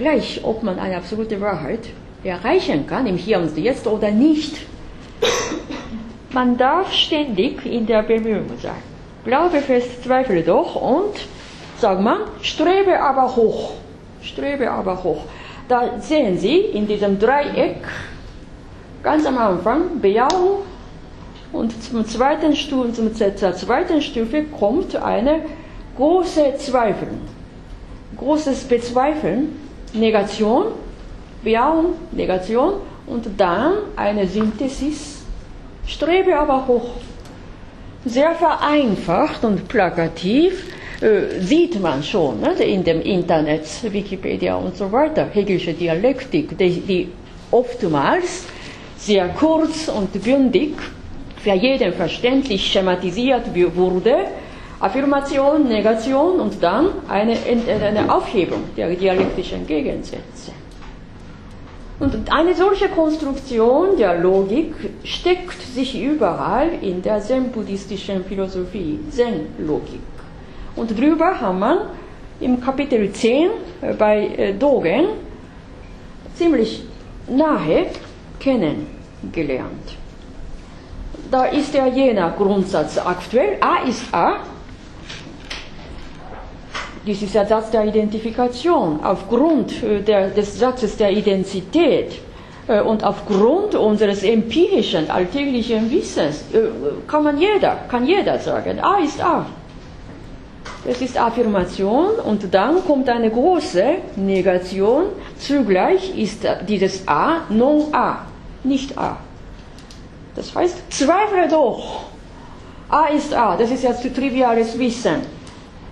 Gleich, ob man eine absolute Wahrheit erreichen kann, im Hier und Jetzt oder nicht. Man darf ständig in der Bemühung sein. Glaube fest, zweifle doch und, sagt man, strebe aber hoch. Strebe aber hoch. Da sehen Sie in diesem Dreieck ganz am Anfang Bejahung und zum zweiten Stufe, zum, zur zweiten Stufe kommt eine große Zweifel. Großes Bezweifeln, Negation, Bejahung, Negation und dann eine Synthesis, strebe aber hoch. Sehr vereinfacht und plakativ äh, sieht man schon ne, in dem Internet, Wikipedia und so weiter, Hegelische Dialektik, die, die oftmals sehr kurz und bündig für jeden verständlich schematisiert wurde, Affirmation, Negation und dann eine, eine Aufhebung der dialektischen Gegensätze. Und eine solche Konstruktion der Logik steckt sich überall in der zen-buddhistischen Philosophie, Zen-Logik. Und drüber haben wir im Kapitel 10 äh, bei äh, Dogen ziemlich nahe kennengelernt. Da ist ja jener Grundsatz aktuell, A ist A. Dies ist der Satz der Identifikation. Aufgrund äh, der, des Satzes der Identität und aufgrund unseres empirischen, alltäglichen Wissens kann man jeder, kann jeder sagen, A ist A. Das ist Affirmation und dann kommt eine große Negation. Zugleich ist dieses A non A, nicht A. Das heißt, zweifle doch. A ist A, das ist jetzt triviales Wissen.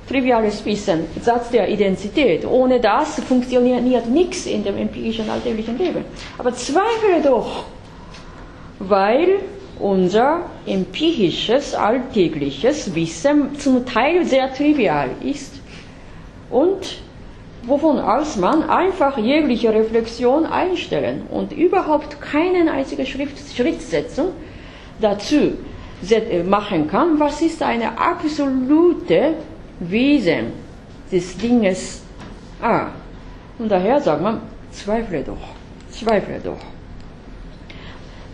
Triviales Wissen, Satz der Identität. Ohne das funktioniert nichts in dem empirischen alltäglichen Leben. Aber zweifle doch, weil unser empirisches, alltägliches Wissen zum Teil sehr trivial ist und wovon aus man einfach jegliche Reflexion einstellen und überhaupt keine einzige Schrift, Schriftsetzung dazu machen kann, was ist eine absolute Wesen des Dinges A. Und daher sagt man, zweifle doch, zweifle doch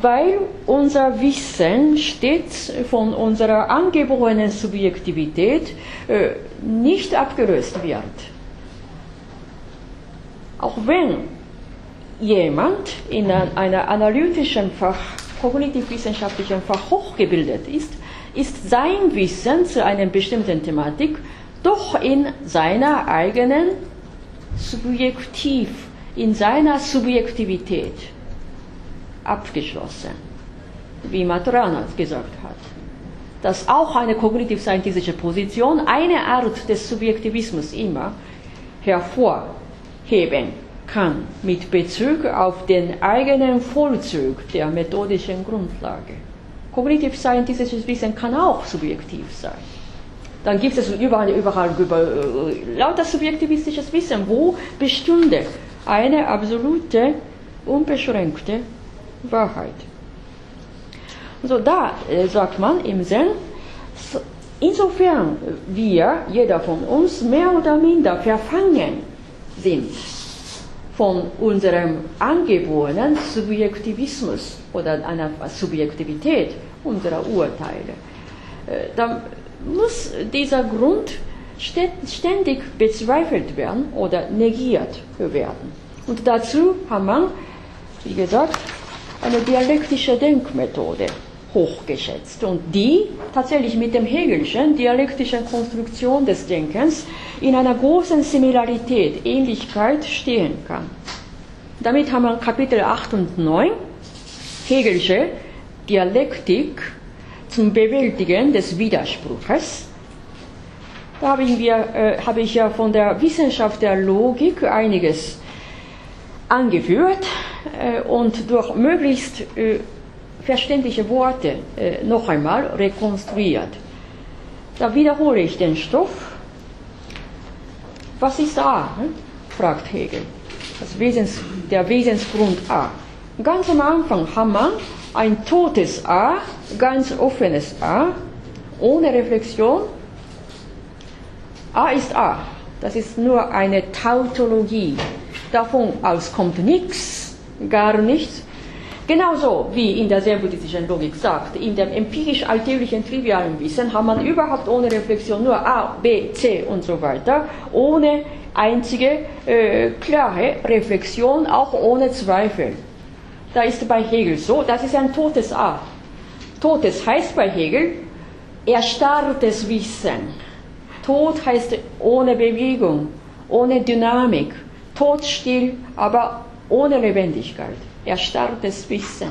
weil unser Wissen stets von unserer angeborenen Subjektivität äh, nicht abgelöst wird. Auch wenn jemand in einer analytischen Fach, kognitivwissenschaftlichen Fach hochgebildet ist, ist sein Wissen zu einer bestimmten Thematik doch in seiner eigenen Subjektiv, in seiner Subjektivität abgeschlossen, wie Maturana gesagt hat. Dass auch eine kognitiv-scientistische Position eine Art des Subjektivismus immer hervorheben kann mit Bezug auf den eigenen Vollzug der methodischen Grundlage. Kognitiv-scientistisches Wissen kann auch subjektiv sein. Dann gibt es überall, überall über, äh, lauter subjektivistisches Wissen, wo bestünde eine absolute, unbeschränkte Wahrheit. So, da äh, sagt man im Zen, insofern wir, jeder von uns, mehr oder minder verfangen sind von unserem angeborenen Subjektivismus oder einer Subjektivität unserer Urteile, äh, dann muss dieser Grund ständig bezweifelt werden oder negiert werden. Und dazu hat man, wie gesagt, eine dialektische Denkmethode hochgeschätzt und die tatsächlich mit dem Hegelschen dialektischen Konstruktion des Denkens in einer großen Similarität, Ähnlichkeit stehen kann. Damit haben wir Kapitel 8 und 9, Hegelsche Dialektik zum Bewältigen des Widerspruches. Da habe ich, mir, äh, habe ich ja von der Wissenschaft der Logik einiges angeführt äh, und durch möglichst äh, verständliche Worte äh, noch einmal rekonstruiert. Da wiederhole ich den Stoff. Was ist A? Hm? fragt Hegel. Das Wesens, der Wesensgrund A. Ganz am Anfang wir ein totes A, ganz offenes A, ohne Reflexion. A ist A. Das ist nur eine Tautologie. Davon aus kommt nichts, gar nichts. Genauso wie in der sehr buddhistischen Logik sagt, in dem empirisch alltäglichen trivialen Wissen hat man überhaupt ohne Reflexion nur A, B, C und so weiter, ohne einzige äh, klare Reflexion, auch ohne Zweifel. Da ist bei Hegel so, das ist ein totes A. Totes heißt bei Hegel erstarrtes Wissen. Tod heißt ohne Bewegung, ohne Dynamik, todstill, aber ohne Lebendigkeit erstarrtes Wissen.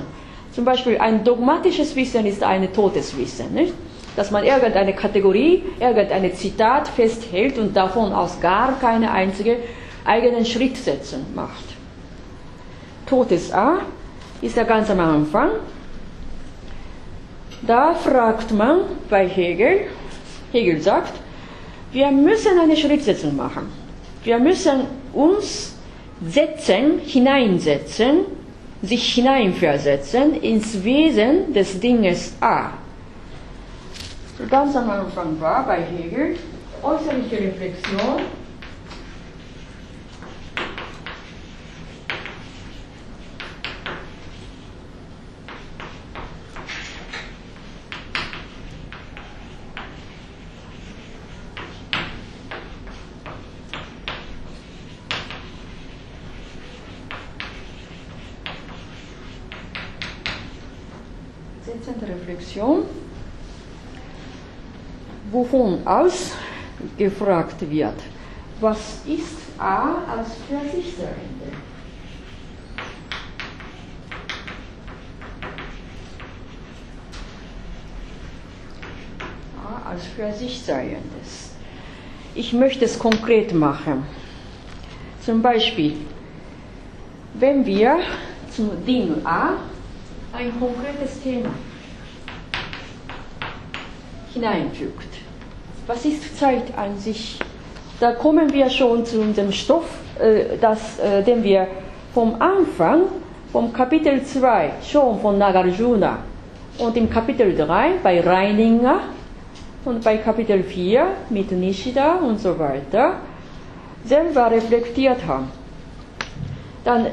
Zum Beispiel ein dogmatisches Wissen ist ein totes Wissen, nicht? dass man irgendeine Kategorie, irgendein Zitat festhält und davon aus gar keine einzige eigenen Schrittsetzen macht. Totes A ist ja ganz am Anfang. Da fragt man bei Hegel, Hegel sagt, wir müssen eine Schrittsetzung machen. Wir müssen uns setzen, hineinsetzen sich hineinversetzen ins Wesen des Dinges A. Ganz am Anfang war bei Hegel äußerliche Reflexion Reflexion, wovon aus gefragt wird, was ist A als für sich Seiende? A als für sich Seiendes. Ich möchte es konkret machen. Zum Beispiel, wenn wir zum Ding A ein konkretes Thema hineinfügt. Was ist Zeit an sich? Da kommen wir schon zu dem Stoff, äh, das, äh, den wir vom Anfang, vom Kapitel 2 schon von Nagarjuna und im Kapitel 3 bei Reininger und bei Kapitel 4 mit Nishida und so weiter selber reflektiert haben. Dann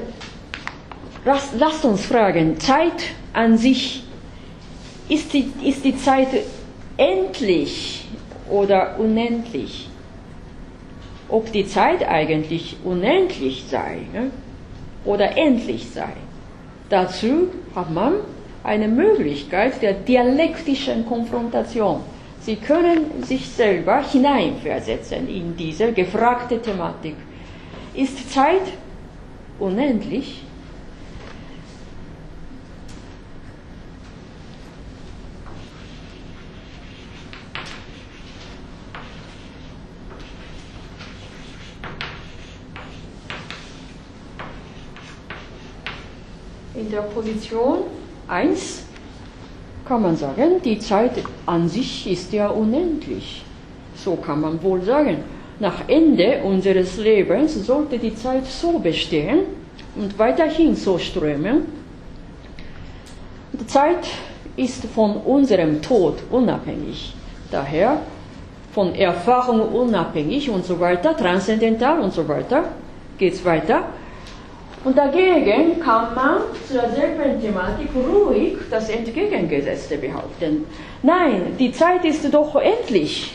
lasst uns fragen, Zeit an sich, ist die, ist die Zeit endlich oder unendlich. Ob die Zeit eigentlich unendlich sei ne? oder endlich sei. Dazu hat man eine Möglichkeit der dialektischen Konfrontation. Sie können sich selber hineinversetzen in diese gefragte Thematik. Ist Zeit unendlich? In der Position 1 kann man sagen, die Zeit an sich ist ja unendlich. So kann man wohl sagen. Nach Ende unseres Lebens sollte die Zeit so bestehen und weiterhin so strömen. Die Zeit ist von unserem Tod unabhängig. Daher von Erfahrung unabhängig und so weiter, transzendental und so weiter, geht es weiter. Und dagegen kann man zur selben Thematik ruhig das Entgegengesetzte behaupten. Nein, die Zeit ist doch endlich.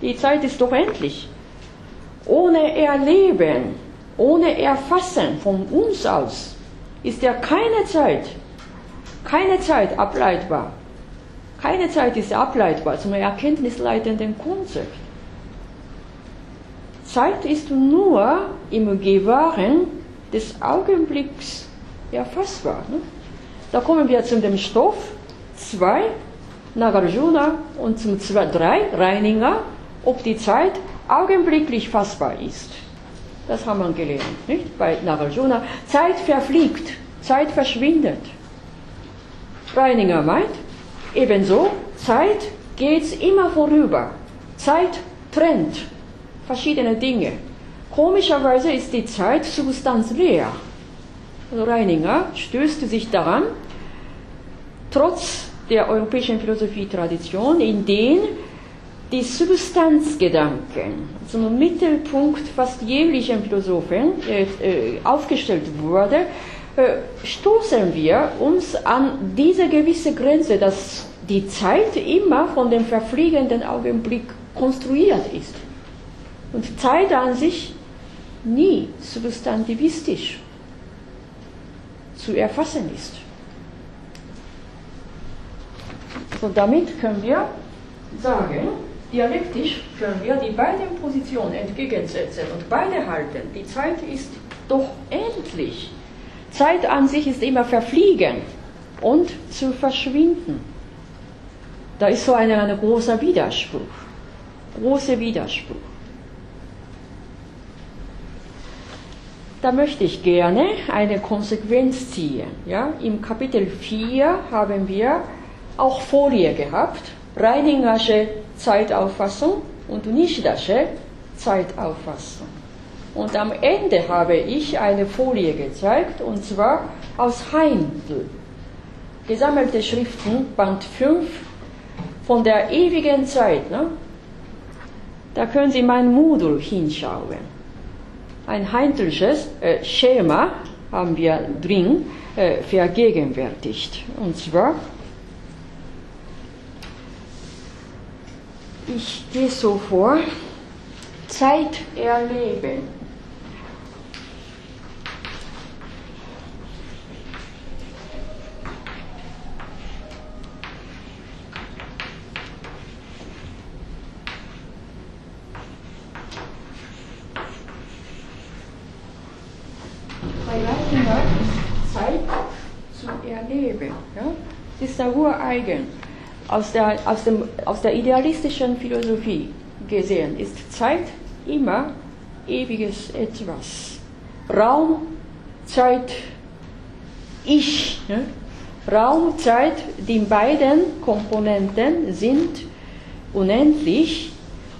Die Zeit ist doch endlich. Ohne Erleben ohne Erfassen von uns aus ist ja keine Zeit, keine Zeit ableitbar. Keine Zeit ist ableitbar zum erkenntnisleitenden Konzept. Zeit ist nur im Gewahren des Augenblicks erfassbar. Ne? Da kommen wir zu dem Stoff 2, Nagarjuna und zum 3, Reininger, ob die Zeit augenblicklich fassbar ist. Das haben wir gelernt, nicht? Bei Nagarjuna. Zeit verfliegt, Zeit verschwindet. Reininger meint, ebenso, Zeit geht immer vorüber. Zeit trennt verschiedene Dinge. Komischerweise ist die Zeit substanzleer. Reininger stößt sich daran, trotz der europäischen Philosophietradition, in denen die Substanzgedanken zum Mittelpunkt fast jeglichen Philosophen äh, äh, aufgestellt wurde, äh, stoßen wir uns an diese gewisse Grenze, dass die Zeit immer von dem verfliegenden Augenblick konstruiert ist. Und Zeit an sich nie substantivistisch zu erfassen ist. So damit können wir sagen, dialektisch können wir die beiden Positionen entgegensetzen und beide halten. Die Zeit ist doch endlich. Zeit an sich ist immer verfliegen und zu verschwinden. Da ist so ein, ein großer Widerspruch. Großer Widerspruch. Da möchte ich gerne eine Konsequenz ziehen. Ja? Im Kapitel 4 haben wir auch Folie gehabt, Reiningersche Zeitauffassung und Nishidasche Zeitauffassung. Und am Ende habe ich eine Folie gezeigt, und zwar aus Heindl. Gesammelte Schriften, Band 5, von der ewigen Zeit. Ne? Da können Sie mein Modul hinschauen. Ein Heindlsches äh, Schema haben wir drin äh, vergegenwärtigt. Und zwar ich gehe so vor, Zeit erleben. Bei Leitender Zeit zu erleben. Ja? Das ist der Ureigen aus der, aus, dem, aus der idealistischen Philosophie gesehen ist Zeit immer ewiges Etwas. Raum, Zeit, Ich. Ne? Raum, Zeit, die beiden Komponenten sind unendlich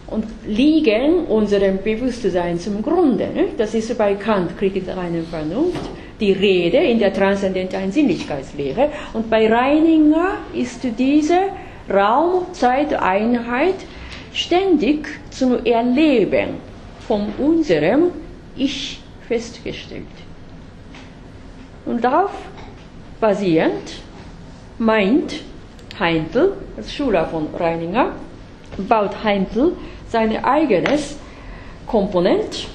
und liegen unserem Bewusstsein zum Grunde. Ne? Das ist bei Kant, Kritik der reinen Vernunft, die Rede in der transzendentalen Sinnlichkeitslehre. Und bei Reininger ist diese Raum-Zeit-Einheit ständig zum Erleben von unserem Ich festgestellt. Und darauf basierend meint Heintel, als Schüler von Reininger, baut Heintel sein eigenes Komponent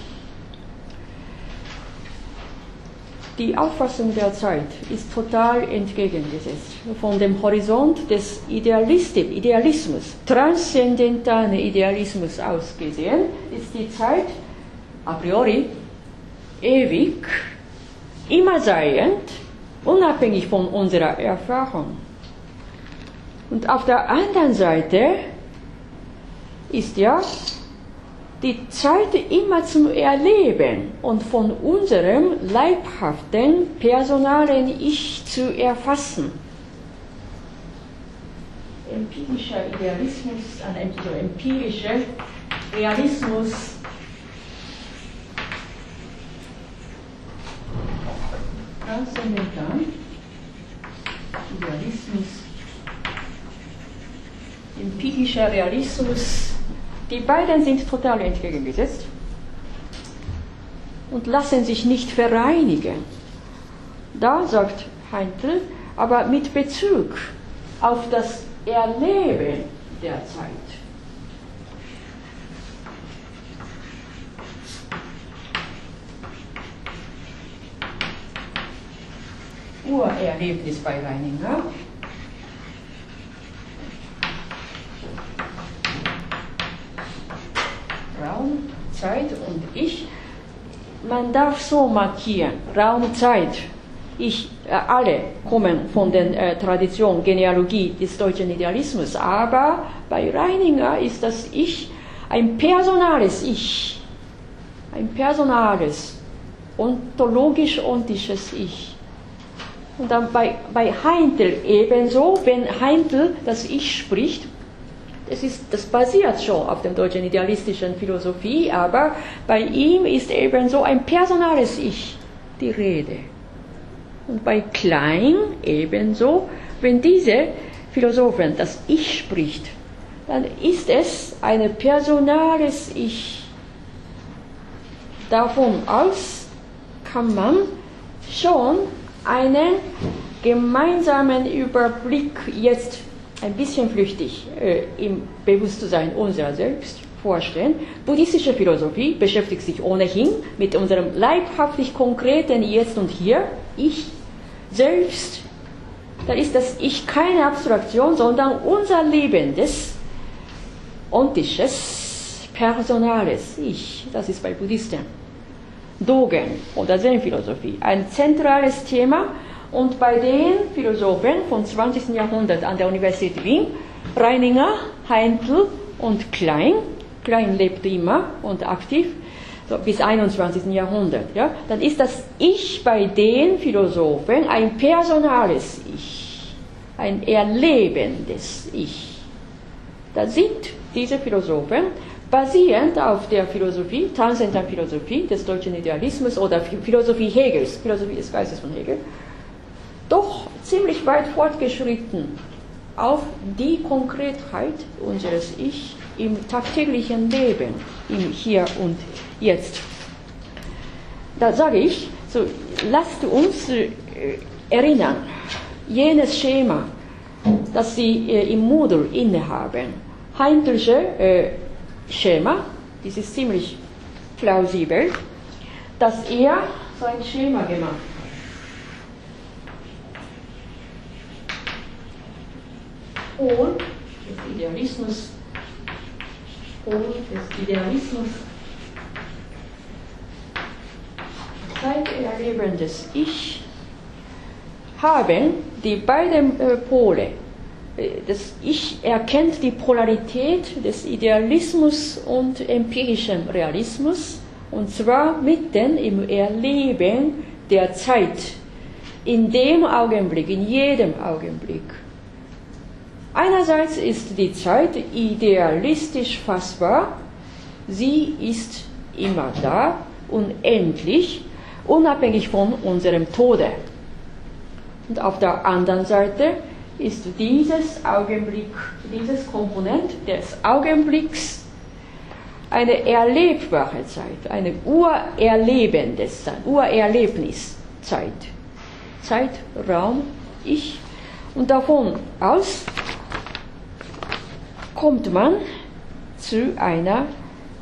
Die Auffassung der Zeit ist total entgegengesetzt. Von dem Horizont des Idealismus, transzendentalen Idealismus aus gesehen, ist die Zeit a priori ewig, immer seiend, unabhängig von unserer Erfahrung. Und auf der anderen Seite ist ja die Zeit immer zum Erleben und von unserem leibhaften, personalen Ich zu erfassen. Empirischer Idealismus, also empirischer Realismus. Transzendental, Idealismus, empirischer Realismus die beiden sind total entgegengesetzt und lassen sich nicht vereinigen. Da sagt Heintl, aber mit Bezug auf das Erleben der Zeit. Urerlebnis bei Reininger darf so markieren, Raum, Zeit. Ich, äh, alle kommen von der äh, Tradition, Genealogie des deutschen Idealismus, aber bei Reininger ist das Ich ein personales Ich, ein personales, ontologisch-ontisches Ich. Und dann bei, bei Heintel ebenso, wenn Heintel das Ich spricht, das, ist, das basiert schon auf der deutschen idealistischen Philosophie, aber bei ihm ist ebenso ein personales Ich die Rede. Und bei Klein ebenso, wenn diese Philosophen das Ich spricht, dann ist es ein personales Ich. Davon aus kann man schon einen gemeinsamen Überblick jetzt ein bisschen flüchtig äh, im Bewusstsein unserer selbst vorstellen. Buddhistische Philosophie beschäftigt sich ohnehin mit unserem leibhaftig konkreten Jetzt und Hier, Ich selbst. Da ist das Ich keine Abstraktion, sondern unser lebendes, ontisches, personales Ich. Das ist bei Buddhisten. Dogen oder Zen-Philosophie ein zentrales Thema und bei den Philosophen vom 20. Jahrhundert an der Universität Wien, Reininger, Heintl und Klein, Klein lebte immer und aktiv, so bis 21. Jahrhundert, ja, dann ist das Ich bei den Philosophen ein personales Ich, ein erlebendes Ich. Da sind diese Philosophen basierend auf der Philosophie, transzendentalen Philosophie des deutschen Idealismus oder Philosophie Hegels, Philosophie des Geistes von Hegel, doch ziemlich weit fortgeschritten auf die Konkretheit unseres Ich im tagtäglichen Leben, im Hier und Jetzt. Da sage ich, so, lasst uns äh, erinnern, jenes Schema, das Sie äh, im Modul innehaben, Heintelsche äh, Schema, das ist ziemlich plausibel, dass er so ein Schema gemacht Pol des Idealismus, Pol des Idealismus, zeiterlebendes Ich, haben die beiden äh, Pole. Äh, das Ich erkennt die Polarität des Idealismus und empirischen Realismus, und zwar mitten im Erleben der Zeit, in dem Augenblick, in jedem Augenblick. Einerseits ist die Zeit idealistisch fassbar, sie ist immer da, unendlich, unabhängig von unserem Tode. Und auf der anderen Seite ist dieses Augenblick, dieses Komponent des Augenblicks eine erlebbare Zeit, eine urerlebende Zeit, Urerlebniszeit. Zeit, Raum, Ich. Und davon aus kommt man zu einer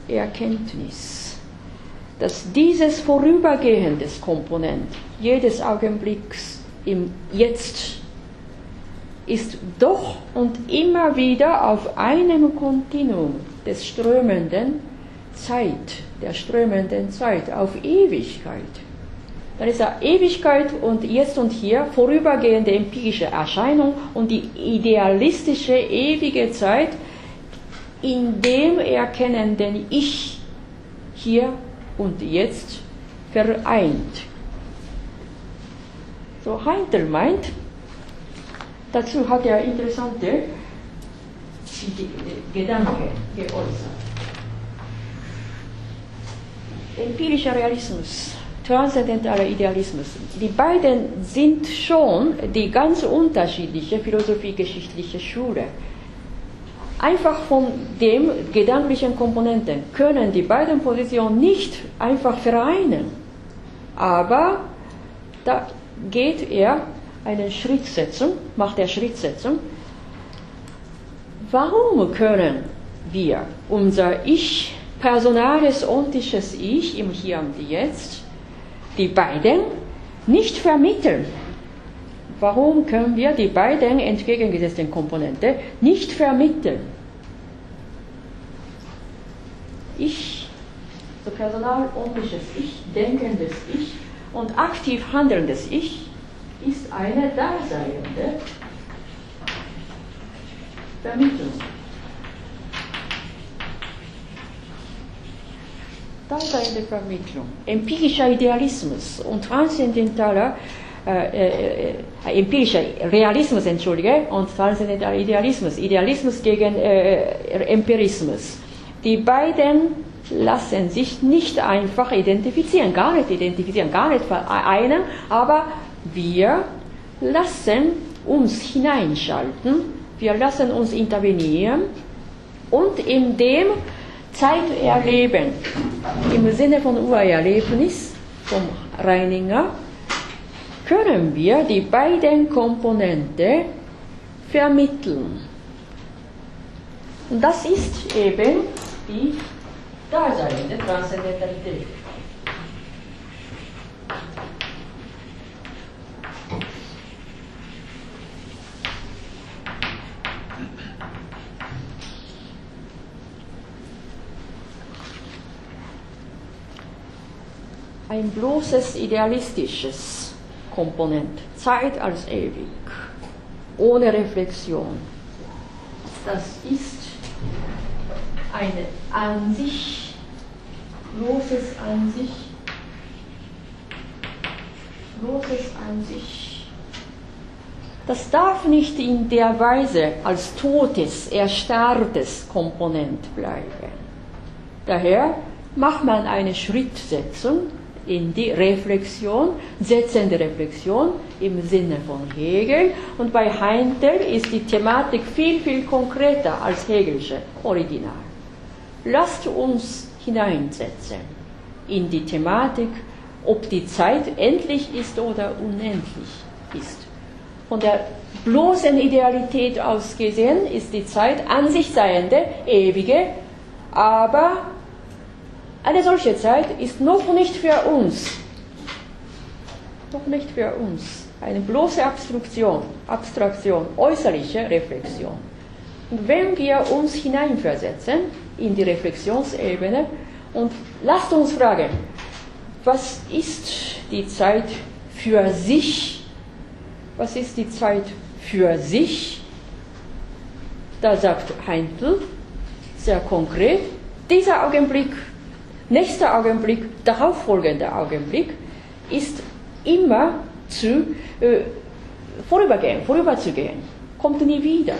Erkenntnis, dass dieses vorübergehende Komponent jedes Augenblicks im Jetzt ist doch und immer wieder auf einem Kontinuum des strömenden Zeit, der strömenden Zeit, auf Ewigkeit. Dann ist da Ewigkeit und jetzt und hier vorübergehende empirische Erscheinung und die idealistische ewige Zeit in dem erkennenden Ich hier und jetzt vereint. So Heintel meint, dazu hat er interessante Gedanken geäußert. Empirischer Realismus transzendentaler Idealismus. Die beiden sind schon die ganz unterschiedliche philosophiegeschichtliche Schule. Einfach von dem gedanklichen Komponenten können die beiden Positionen nicht einfach vereinen. Aber da geht er eine Schrittsetzung, macht er Schrittsetzung. Warum können wir unser Ich, personales, ontisches Ich im Hier und Jetzt die beiden nicht vermitteln. warum können wir die beiden entgegengesetzten Komponenten nicht vermitteln? Ich, so personalordentliches Ich, denkendes Ich und aktiv handelndes Ich ist eine daseiende Vermittlung. Daseiende Vermittlung. Empirischer Idealismus und transzendentaler äh, äh, äh, empirischer Realismus, entschuldige, und transzendentaler Idealismus. Idealismus gegen äh, Empirismus. Die beiden lassen sich nicht einfach identifizieren, gar nicht identifizieren, gar nicht vereinen, aber wir lassen uns hineinschalten, wir lassen uns intervenieren und in dem Zeit erleben, im Sinne von Urerlebnis vom Reininger, können wir die beiden Komponenten vermitteln. Und das ist eben die daseiende Transzendentalität. Ein bloßes idealistisches Komponent, Zeit als ewig, ohne Reflexion. Das ist eine an sich, bloßes an sich, bloßes an sich. Das darf nicht in der Weise als totes, erstarrtes Komponent bleiben. Daher macht man eine Schrittsetzung in die Reflexion, setzende Reflexion im Sinne von Hegel. Und bei Heintel ist die Thematik viel, viel konkreter als Hegelsche Original. Lasst uns hineinsetzen in die Thematik, ob die Zeit endlich ist oder unendlich ist. Von der bloßen Idealität aus gesehen ist die Zeit an sich seiende, ewige, aber eine solche Zeit ist noch nicht für uns, noch nicht für uns, eine bloße Abstraktion, Abstraktion, äußerliche Reflexion. Und wenn wir uns hineinversetzen in die Reflexionsebene und lasst uns fragen, was ist die Zeit für sich? Was ist die Zeit für sich? Da sagt Heintel sehr konkret, dieser Augenblick Nächster Augenblick, darauffolgender Augenblick ist immer zu äh, vorübergehen, vorüberzugehen, kommt nie wieder.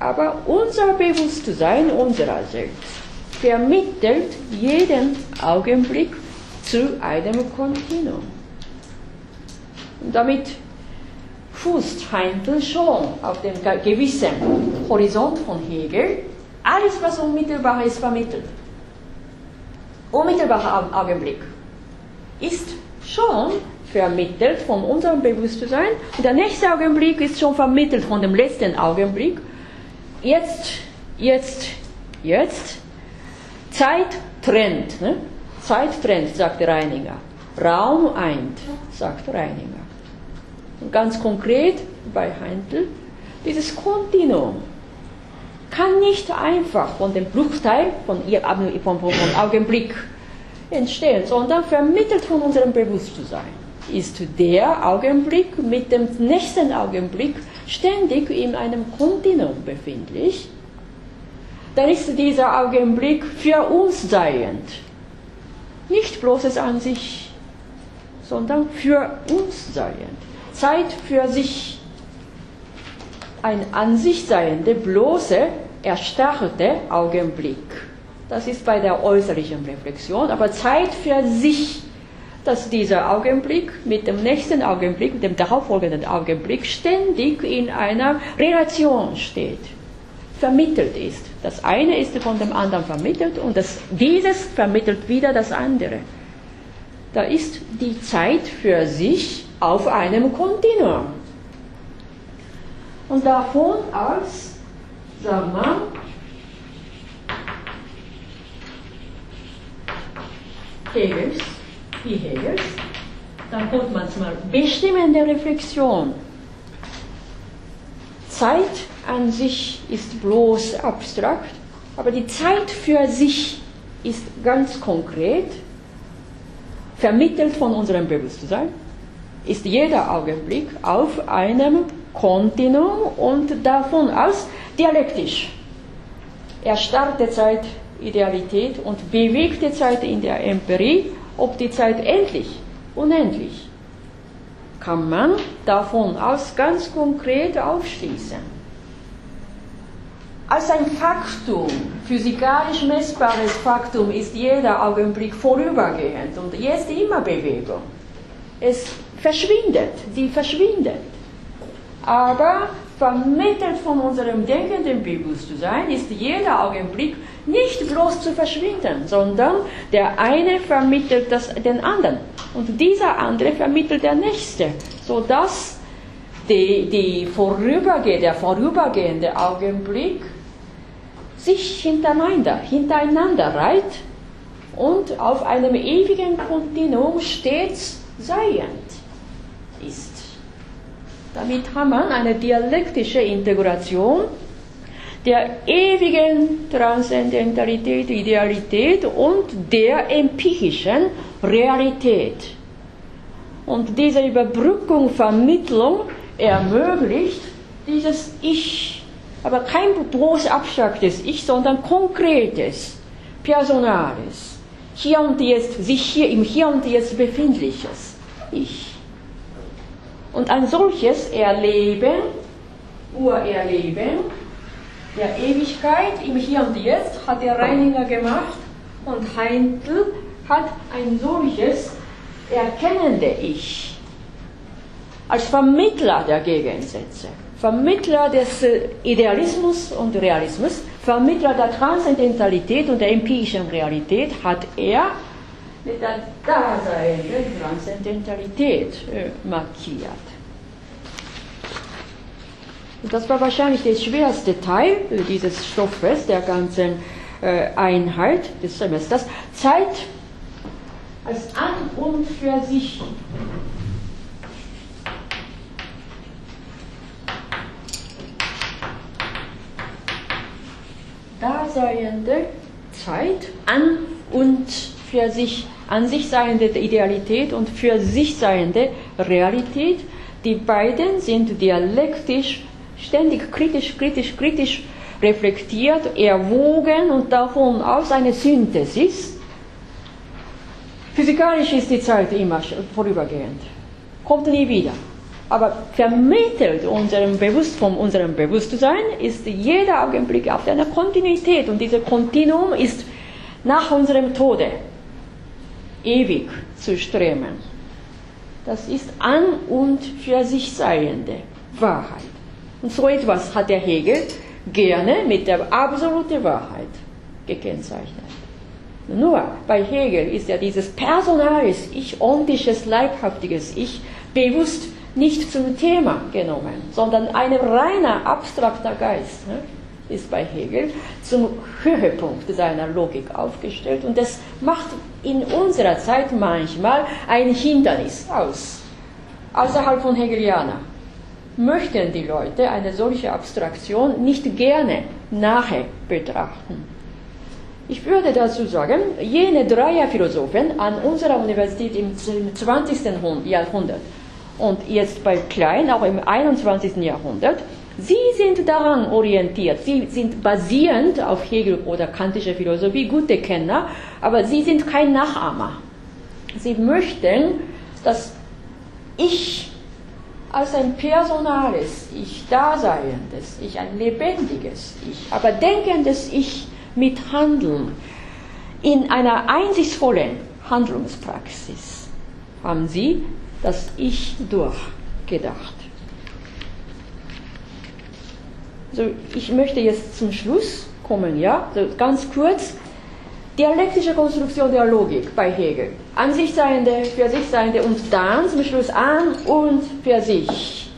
Aber unser Bewusstsein unserer selbst vermittelt jeden Augenblick zu einem Kontinuum. Damit fußt Heintel schon auf dem gewissen Horizont von Hegel. Alles, was unmittelbar ist, vermittelt unmittelbarer Augenblick ist schon vermittelt von unserem Bewusstsein und der nächste Augenblick ist schon vermittelt von dem letzten Augenblick. Jetzt, jetzt, jetzt. Zeit trennt. Ne? Zeit trennt, sagt Reininger. Raum eint, sagt Reininger. Und ganz konkret bei Heindl, dieses Kontinuum kann nicht einfach von dem Bruchteil, von, von, von, von Augenblick entstehen, sondern vermittelt von unserem Bewusstsein ist der Augenblick mit dem nächsten Augenblick ständig in einem Kontinuum befindlich, dann ist dieser Augenblick für uns seiend. Nicht bloßes an sich, sondern für uns seiend. Zeit für sich. Ein an sich seiende, bloße erstarrte Augenblick. Das ist bei der äußerlichen Reflexion, aber Zeit für sich, dass dieser Augenblick mit dem nächsten Augenblick, mit dem darauffolgenden Augenblick ständig in einer Relation steht, vermittelt ist. Das eine ist von dem anderen vermittelt und das, dieses vermittelt wieder das andere. Da ist die Zeit für sich auf einem Kontinuum. Und davon als sagt man, Hegels, wie Hegels, dann kommt man mal bestimmende Reflexion. Zeit an sich ist bloß abstrakt, aber die Zeit für sich ist ganz konkret, vermittelt von unserem Bewusstsein, ist jeder Augenblick auf einem Kontinuum und davon aus dialektisch. Er startet Zeit Idealität und bewegte Zeit in der Empirie, ob die Zeit endlich, unendlich, kann man davon aus ganz konkret aufschließen. Als ein Faktum, physikalisch messbares Faktum, ist jeder Augenblick vorübergehend und jetzt immer Bewegung. Es verschwindet, sie verschwindet. Aber vermittelt von unserem denkenden Bewusstsein ist jeder Augenblick nicht bloß zu verschwinden, sondern der eine vermittelt das, den anderen und dieser andere vermittelt der nächste, sodass die, die vorüberge, der vorübergehende Augenblick sich hintereinander, hintereinander reiht und auf einem ewigen Kontinuum stets seiend ist. Damit haben wir eine dialektische Integration der ewigen Transzendentalität, Idealität und der empirischen Realität. Und diese Überbrückung, Vermittlung ermöglicht dieses Ich, aber kein bloß abstraktes Ich, sondern konkretes, personales, hier und jetzt, sich hier im Hier und Jetzt befindliches Ich. Und ein solches Erleben, Urerleben der Ewigkeit. Im Hier und Jetzt hat der Reininger gemacht und Heintl hat ein solches erkennende Ich. Als Vermittler der Gegensätze, Vermittler des äh, Idealismus und Realismus, Vermittler der Transzendentalität und der empirischen Realität hat er mit der Dasein der Transzendentalität äh, markiert. Und das war wahrscheinlich der schwerste Teil dieses Stoffes, der ganzen äh, Einheit des Semesters. Zeit als an und für sich. Daseiende Zeit an und für sich, an sich seiende Idealität und für sich seiende Realität. Die beiden sind dialektisch ständig kritisch, kritisch, kritisch reflektiert, erwogen und davon aus eine Synthesis. Physikalisch ist die Zeit immer vorübergehend, kommt nie wieder. Aber vermittelt unserem Bewusst, von unserem Bewusstsein ist jeder Augenblick auf einer Kontinuität und dieses Kontinuum ist nach unserem Tode ewig zu streben. Das ist an und für sich seiende Wahrheit. Und so etwas hat der Hegel gerne mit der absoluten Wahrheit gekennzeichnet. Nur bei Hegel ist ja dieses personales Ich, ondisches, leibhaftiges Ich bewusst nicht zum Thema genommen, sondern ein reiner abstrakter Geist ne, ist bei Hegel zum Höhepunkt seiner Logik aufgestellt und das macht in unserer Zeit manchmal ein Hindernis aus, außerhalb von Hegelianer möchten die Leute eine solche Abstraktion nicht gerne nachher betrachten. Ich würde dazu sagen, jene Dreierphilosophen an unserer Universität im 20. Jahrhundert und jetzt bei Klein, auch im 21. Jahrhundert, sie sind daran orientiert, sie sind basierend auf Hegel oder kantische Philosophie gute Kenner, aber sie sind kein Nachahmer. Sie möchten, dass ich als ein personales Ich, daseiendes Ich, ein lebendiges Ich, aber denkendes Ich mit Handeln in einer einsichtsvollen Handlungspraxis haben sie das Ich durchgedacht. Also ich möchte jetzt zum Schluss kommen, ja, also ganz kurz. Dialektische Konstruktion der Logik bei Hegel. An sich seiende, für sich seiende und dann zum Schluss an und für sich.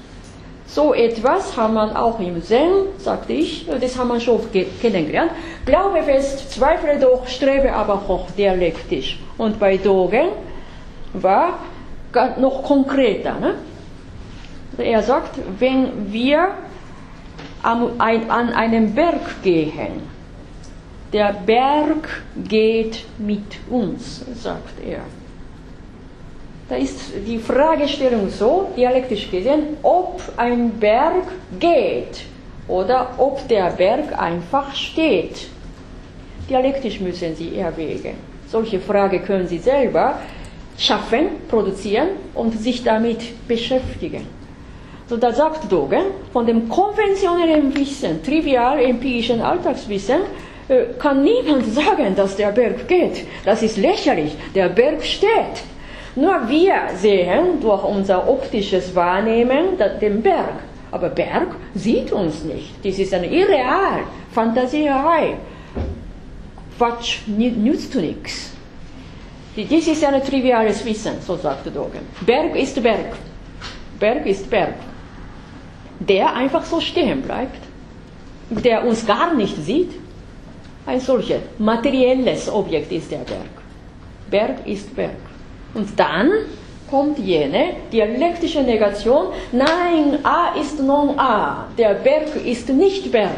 So etwas haben wir auch im Zen, sagte ich, das haben wir schon kennengelernt. Glaube fest, zweifle doch, strebe aber hoch dialektisch. Und bei Dogen war noch konkreter. Ne? Er sagt, wenn wir an einem Berg gehen. Der Berg geht mit uns, sagt er. Da ist die Fragestellung so, dialektisch gesehen, ob ein Berg geht oder ob der Berg einfach steht. Dialektisch müssen Sie erwägen. Solche Frage können Sie selber schaffen, produzieren und sich damit beschäftigen. So, da sagt Dogen, von dem konventionellen Wissen, trivial empirischen Alltagswissen, äh, kann niemand sagen, dass der Berg geht. Das ist lächerlich. Der Berg steht. Nur wir sehen durch unser optisches Wahrnehmen den Berg. Aber Berg sieht uns nicht. Das ist eine Irreal, Fantasierei. Quatsch, nützt nichts. Das ist ein triviales Wissen, so sagte Dogen. Berg ist Berg. Berg ist Berg. Der einfach so stehen bleibt, der uns gar nicht sieht. Ein solches materielles Objekt ist der Berg. Berg ist Berg. Und dann kommt jene dialektische Negation, nein, A ist non A, der Berg ist nicht Berg.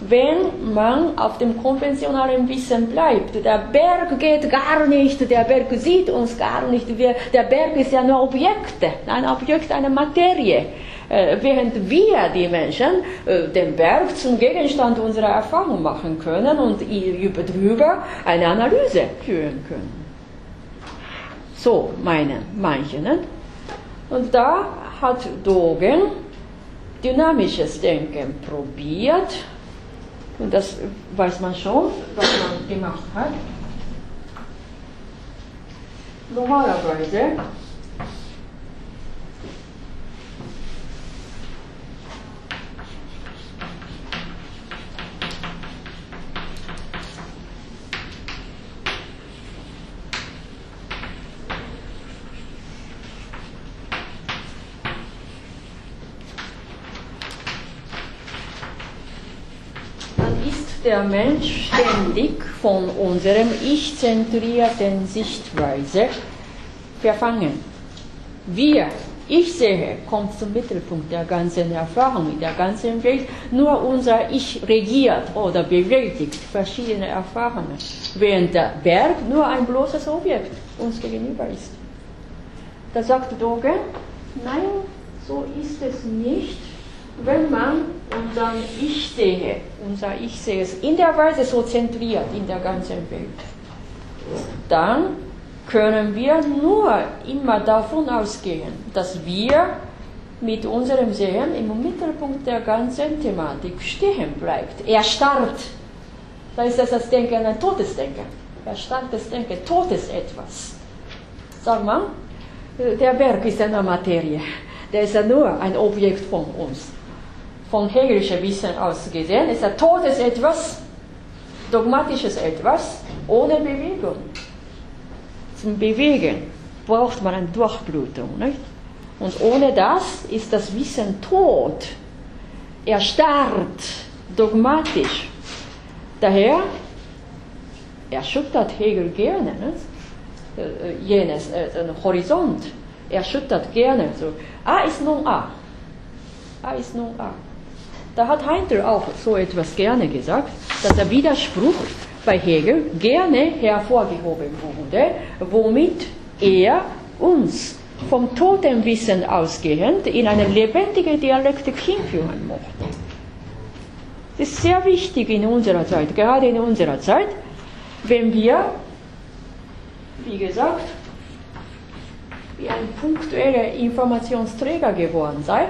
Wenn man auf dem konventionellen Wissen bleibt, der Berg geht gar nicht, der Berg sieht uns gar nicht, der Berg ist ja nur Objekt, ein Objekt, eine Materie. Äh, während wir, die Menschen, äh, den Berg zum Gegenstand unserer Erfahrung machen können und darüber eine Analyse führen können. So meinen manche. Ne? Und da hat Dogen dynamisches Denken probiert. Und das weiß man schon, was man gemacht hat. Normalerweise der Mensch ständig von unserem ich-zentrierten Sichtweise verfangen. Wir, ich sehe, kommt zum Mittelpunkt der ganzen Erfahrung in der ganzen Welt. Nur unser Ich regiert oder bewältigt verschiedene Erfahrungen, während der Berg nur ein bloßes Objekt uns gegenüber ist. Da sagt Dogen, nein, so ist es nicht wenn man unser Ich sehe, unser Ich sehe es in der Weise so zentriert in der ganzen Welt, dann können wir nur immer davon ausgehen, dass wir mit unserem Sehen im Mittelpunkt der ganzen Thematik stehen bleibt. Er starrt. Da ist das, das Denken ein totes Denken. Erstarrtes Denken, totes Etwas. Sag mal, der Berg ist eine Materie. Der ist ja nur ein Objekt von uns von hegelischem Wissen aus gesehen, ist ein totes Etwas, dogmatisches Etwas, ohne Bewegung. Zum Bewegen braucht man eine Durchblutung. Nicht? Und ohne das ist das Wissen tot, erstarrt, dogmatisch. Daher erschüttert Hegel gerne nicht? Äh, jenes äh, Horizont, erschüttert gerne. So. A ist nun A. A ist nun A. Da hat Heintel auch so etwas gerne gesagt, dass der Widerspruch bei Hegel gerne hervorgehoben wurde, womit er uns vom Totenwissen ausgehend in eine lebendige Dialektik hinführen mochte. Das ist sehr wichtig in unserer Zeit, gerade in unserer Zeit, wenn wir, wie gesagt, wie ein punktueller Informationsträger geworden sind,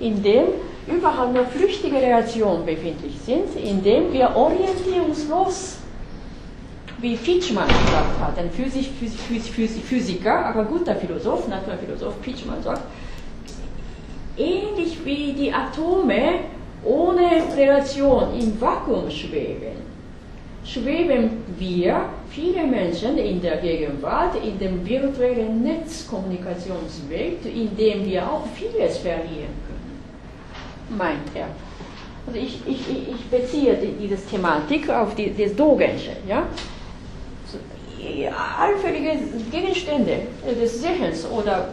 in dem überall nur flüchtige Reaktionen befindlich sind, indem wir orientierungslos, wie Fitchmann gesagt hat, ein Physik, Physiker, aber guter Philosoph, Naturphilosoph Fitchmann sagt, ähnlich wie die Atome ohne Relation im Vakuum schweben, schweben wir, viele Menschen in der Gegenwart, in dem virtuellen Netzkommunikationswelt, in dem wir auch vieles verlieren meint er. Also ich, ich, ich beziehe diese Thematik auf die, das Dogensche. Ja? allfällige Gegenstände des Sehens oder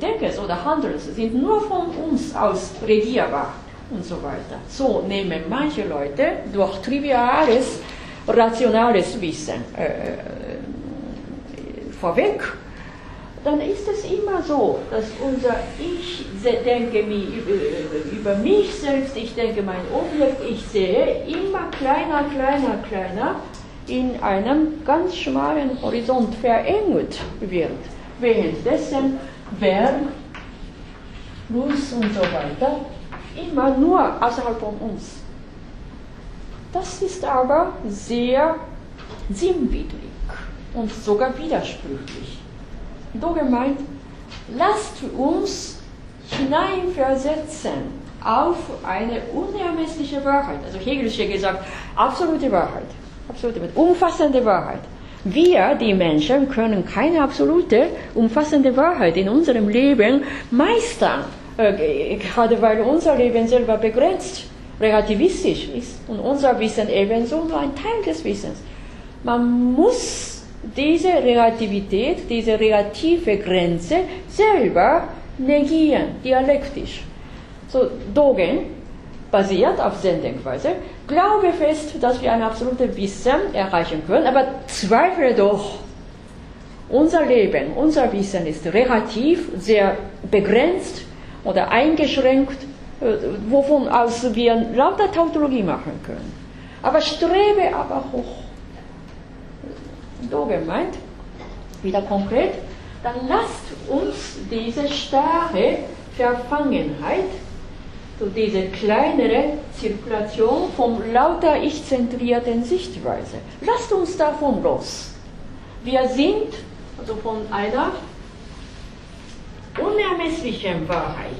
Denkens oder Handelns sind nur von uns aus regierbar. und so weiter. So nehmen manche Leute durch triviales, rationales Wissen äh, äh vorweg dann ist es immer so, dass unser Ich denke über mich selbst, ich denke mein Objekt, ich sehe immer kleiner, kleiner, kleiner in einem ganz schmalen Horizont verengt wird. Währenddessen Berg, Fluss und so weiter immer nur außerhalb von uns. Das ist aber sehr sinnwidrig und sogar widersprüchlich. So gemeint, lasst uns hineinversetzen auf eine unermessliche Wahrheit. Also Hegel hat gesagt, absolute Wahrheit, absolute, umfassende Wahrheit. Wir, die Menschen, können keine absolute, umfassende Wahrheit in unserem Leben meistern, äh, gerade weil unser Leben selber begrenzt, relativistisch ist und unser Wissen ebenso nur ein Teil des Wissens. Man muss diese Relativität, diese relative Grenze selber negieren, dialektisch. So, Dogen basiert auf Zen-Denkweise, glaube fest, dass wir ein absolutes Wissen erreichen können, aber zweifle doch. Unser Leben, unser Wissen ist relativ, sehr begrenzt oder eingeschränkt, äh, wovon aus wir lauter Tautologie machen können. Aber strebe aber hoch so gemeint, wieder konkret, dann lasst uns diese starre Verfangenheit, so diese kleinere Zirkulation von lauter ich-zentrierten Sichtweise, lasst uns davon los. Wir sind also von einer unermesslichen Wahrheit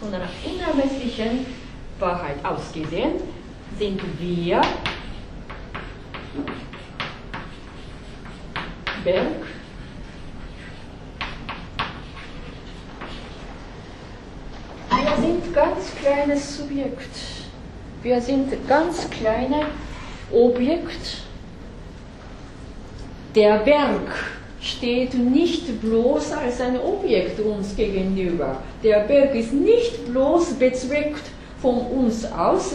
von einer unermesslichen Wahrheit ausgesehen, sind wir Berg Wir sind ganz kleines Subjekt. Wir sind ganz kleine Objekt. Der Berg steht nicht bloß als ein Objekt uns gegenüber. Der Berg ist nicht bloß bezweckt von uns aus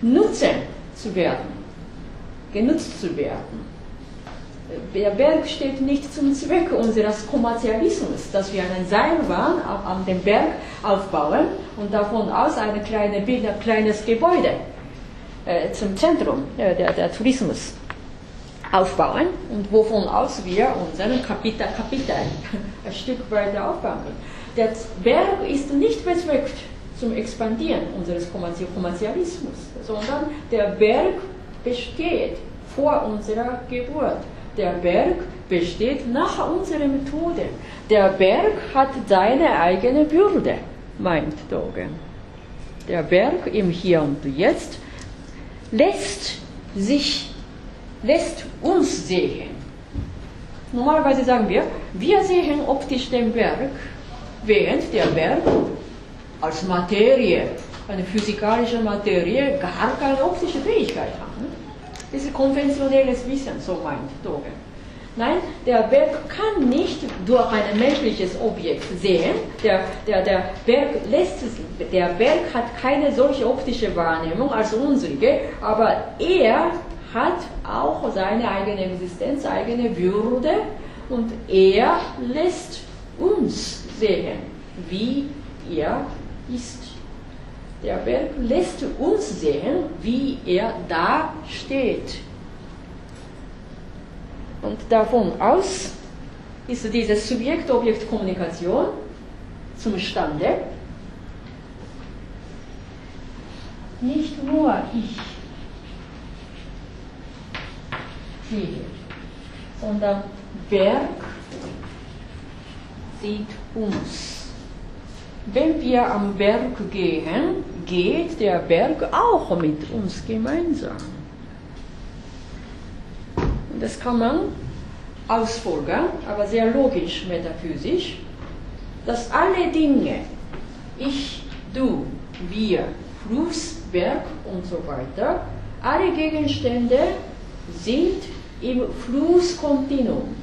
nutzen zu werden, genutzt zu werden. Der Berg steht nicht zum Zweck unseres Kommerzialismus, dass wir einen Seilbahn an dem Berg aufbauen und davon aus ein kleine, kleines Gebäude äh, zum Zentrum äh, der, der Tourismus aufbauen und wovon aus wir unseren Kapital, Kapital ein Stück weiter aufbauen. Der Berg ist nicht bezweckt zum Expandieren unseres Kommerzialismus, sondern der Berg besteht vor unserer Geburt. Der Berg besteht nach unserem Tode. Der Berg hat seine eigene Würde, meint Dogen. Der Berg im Hier und Jetzt lässt sich, lässt uns sehen. Normalerweise sagen wir, wir sehen optisch den Berg, während der Berg als Materie, eine physikalische Materie, gar keine optische Fähigkeit haben. Das ist konventionelles Wissen, so meint Dogen. Nein, der Berg kann nicht durch ein menschliches Objekt sehen. Der, der, der, Berg lässt es, der Berg hat keine solche optische Wahrnehmung als unsere, aber er hat auch seine eigene Existenz, eigene Würde und er lässt uns sehen, wie er ist. Der Berg lässt uns sehen, wie er da steht. Und davon aus ist diese Subjekt-Objekt-Kommunikation zustande. Nicht nur ich sehe, sondern Berg sieht uns. Wenn wir am Berg gehen, geht der Berg auch mit uns gemeinsam. Und das kann man ausfolgen, aber sehr logisch metaphysisch, dass alle Dinge, ich, du, wir, Fluss, Berg und so weiter, alle Gegenstände sind im Flusskontinuum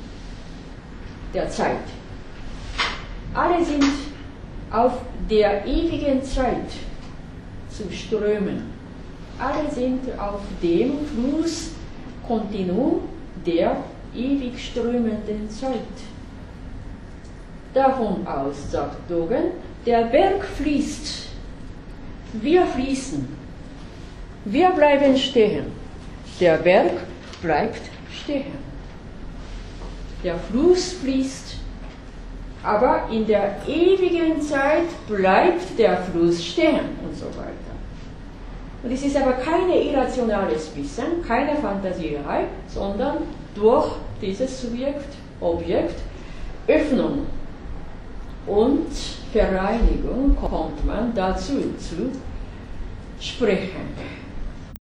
der Zeit alle sind auf der ewigen Zeit zu strömen. Alle sind auf dem Fluss Kontinuum der ewig strömenden Zeit. Davon aus, sagt Dogen, der Berg fließt, wir fließen, wir bleiben stehen, der Berg bleibt stehen. Der Fluss fließt, aber in der ewigen Zeit bleibt der Fluss stehen und so weiter. Und es ist aber keine irrationales Wissen, keine Fantasierei, sondern durch dieses Subjekt, Objekt, Öffnung und Vereinigung kommt man dazu zu sprechen.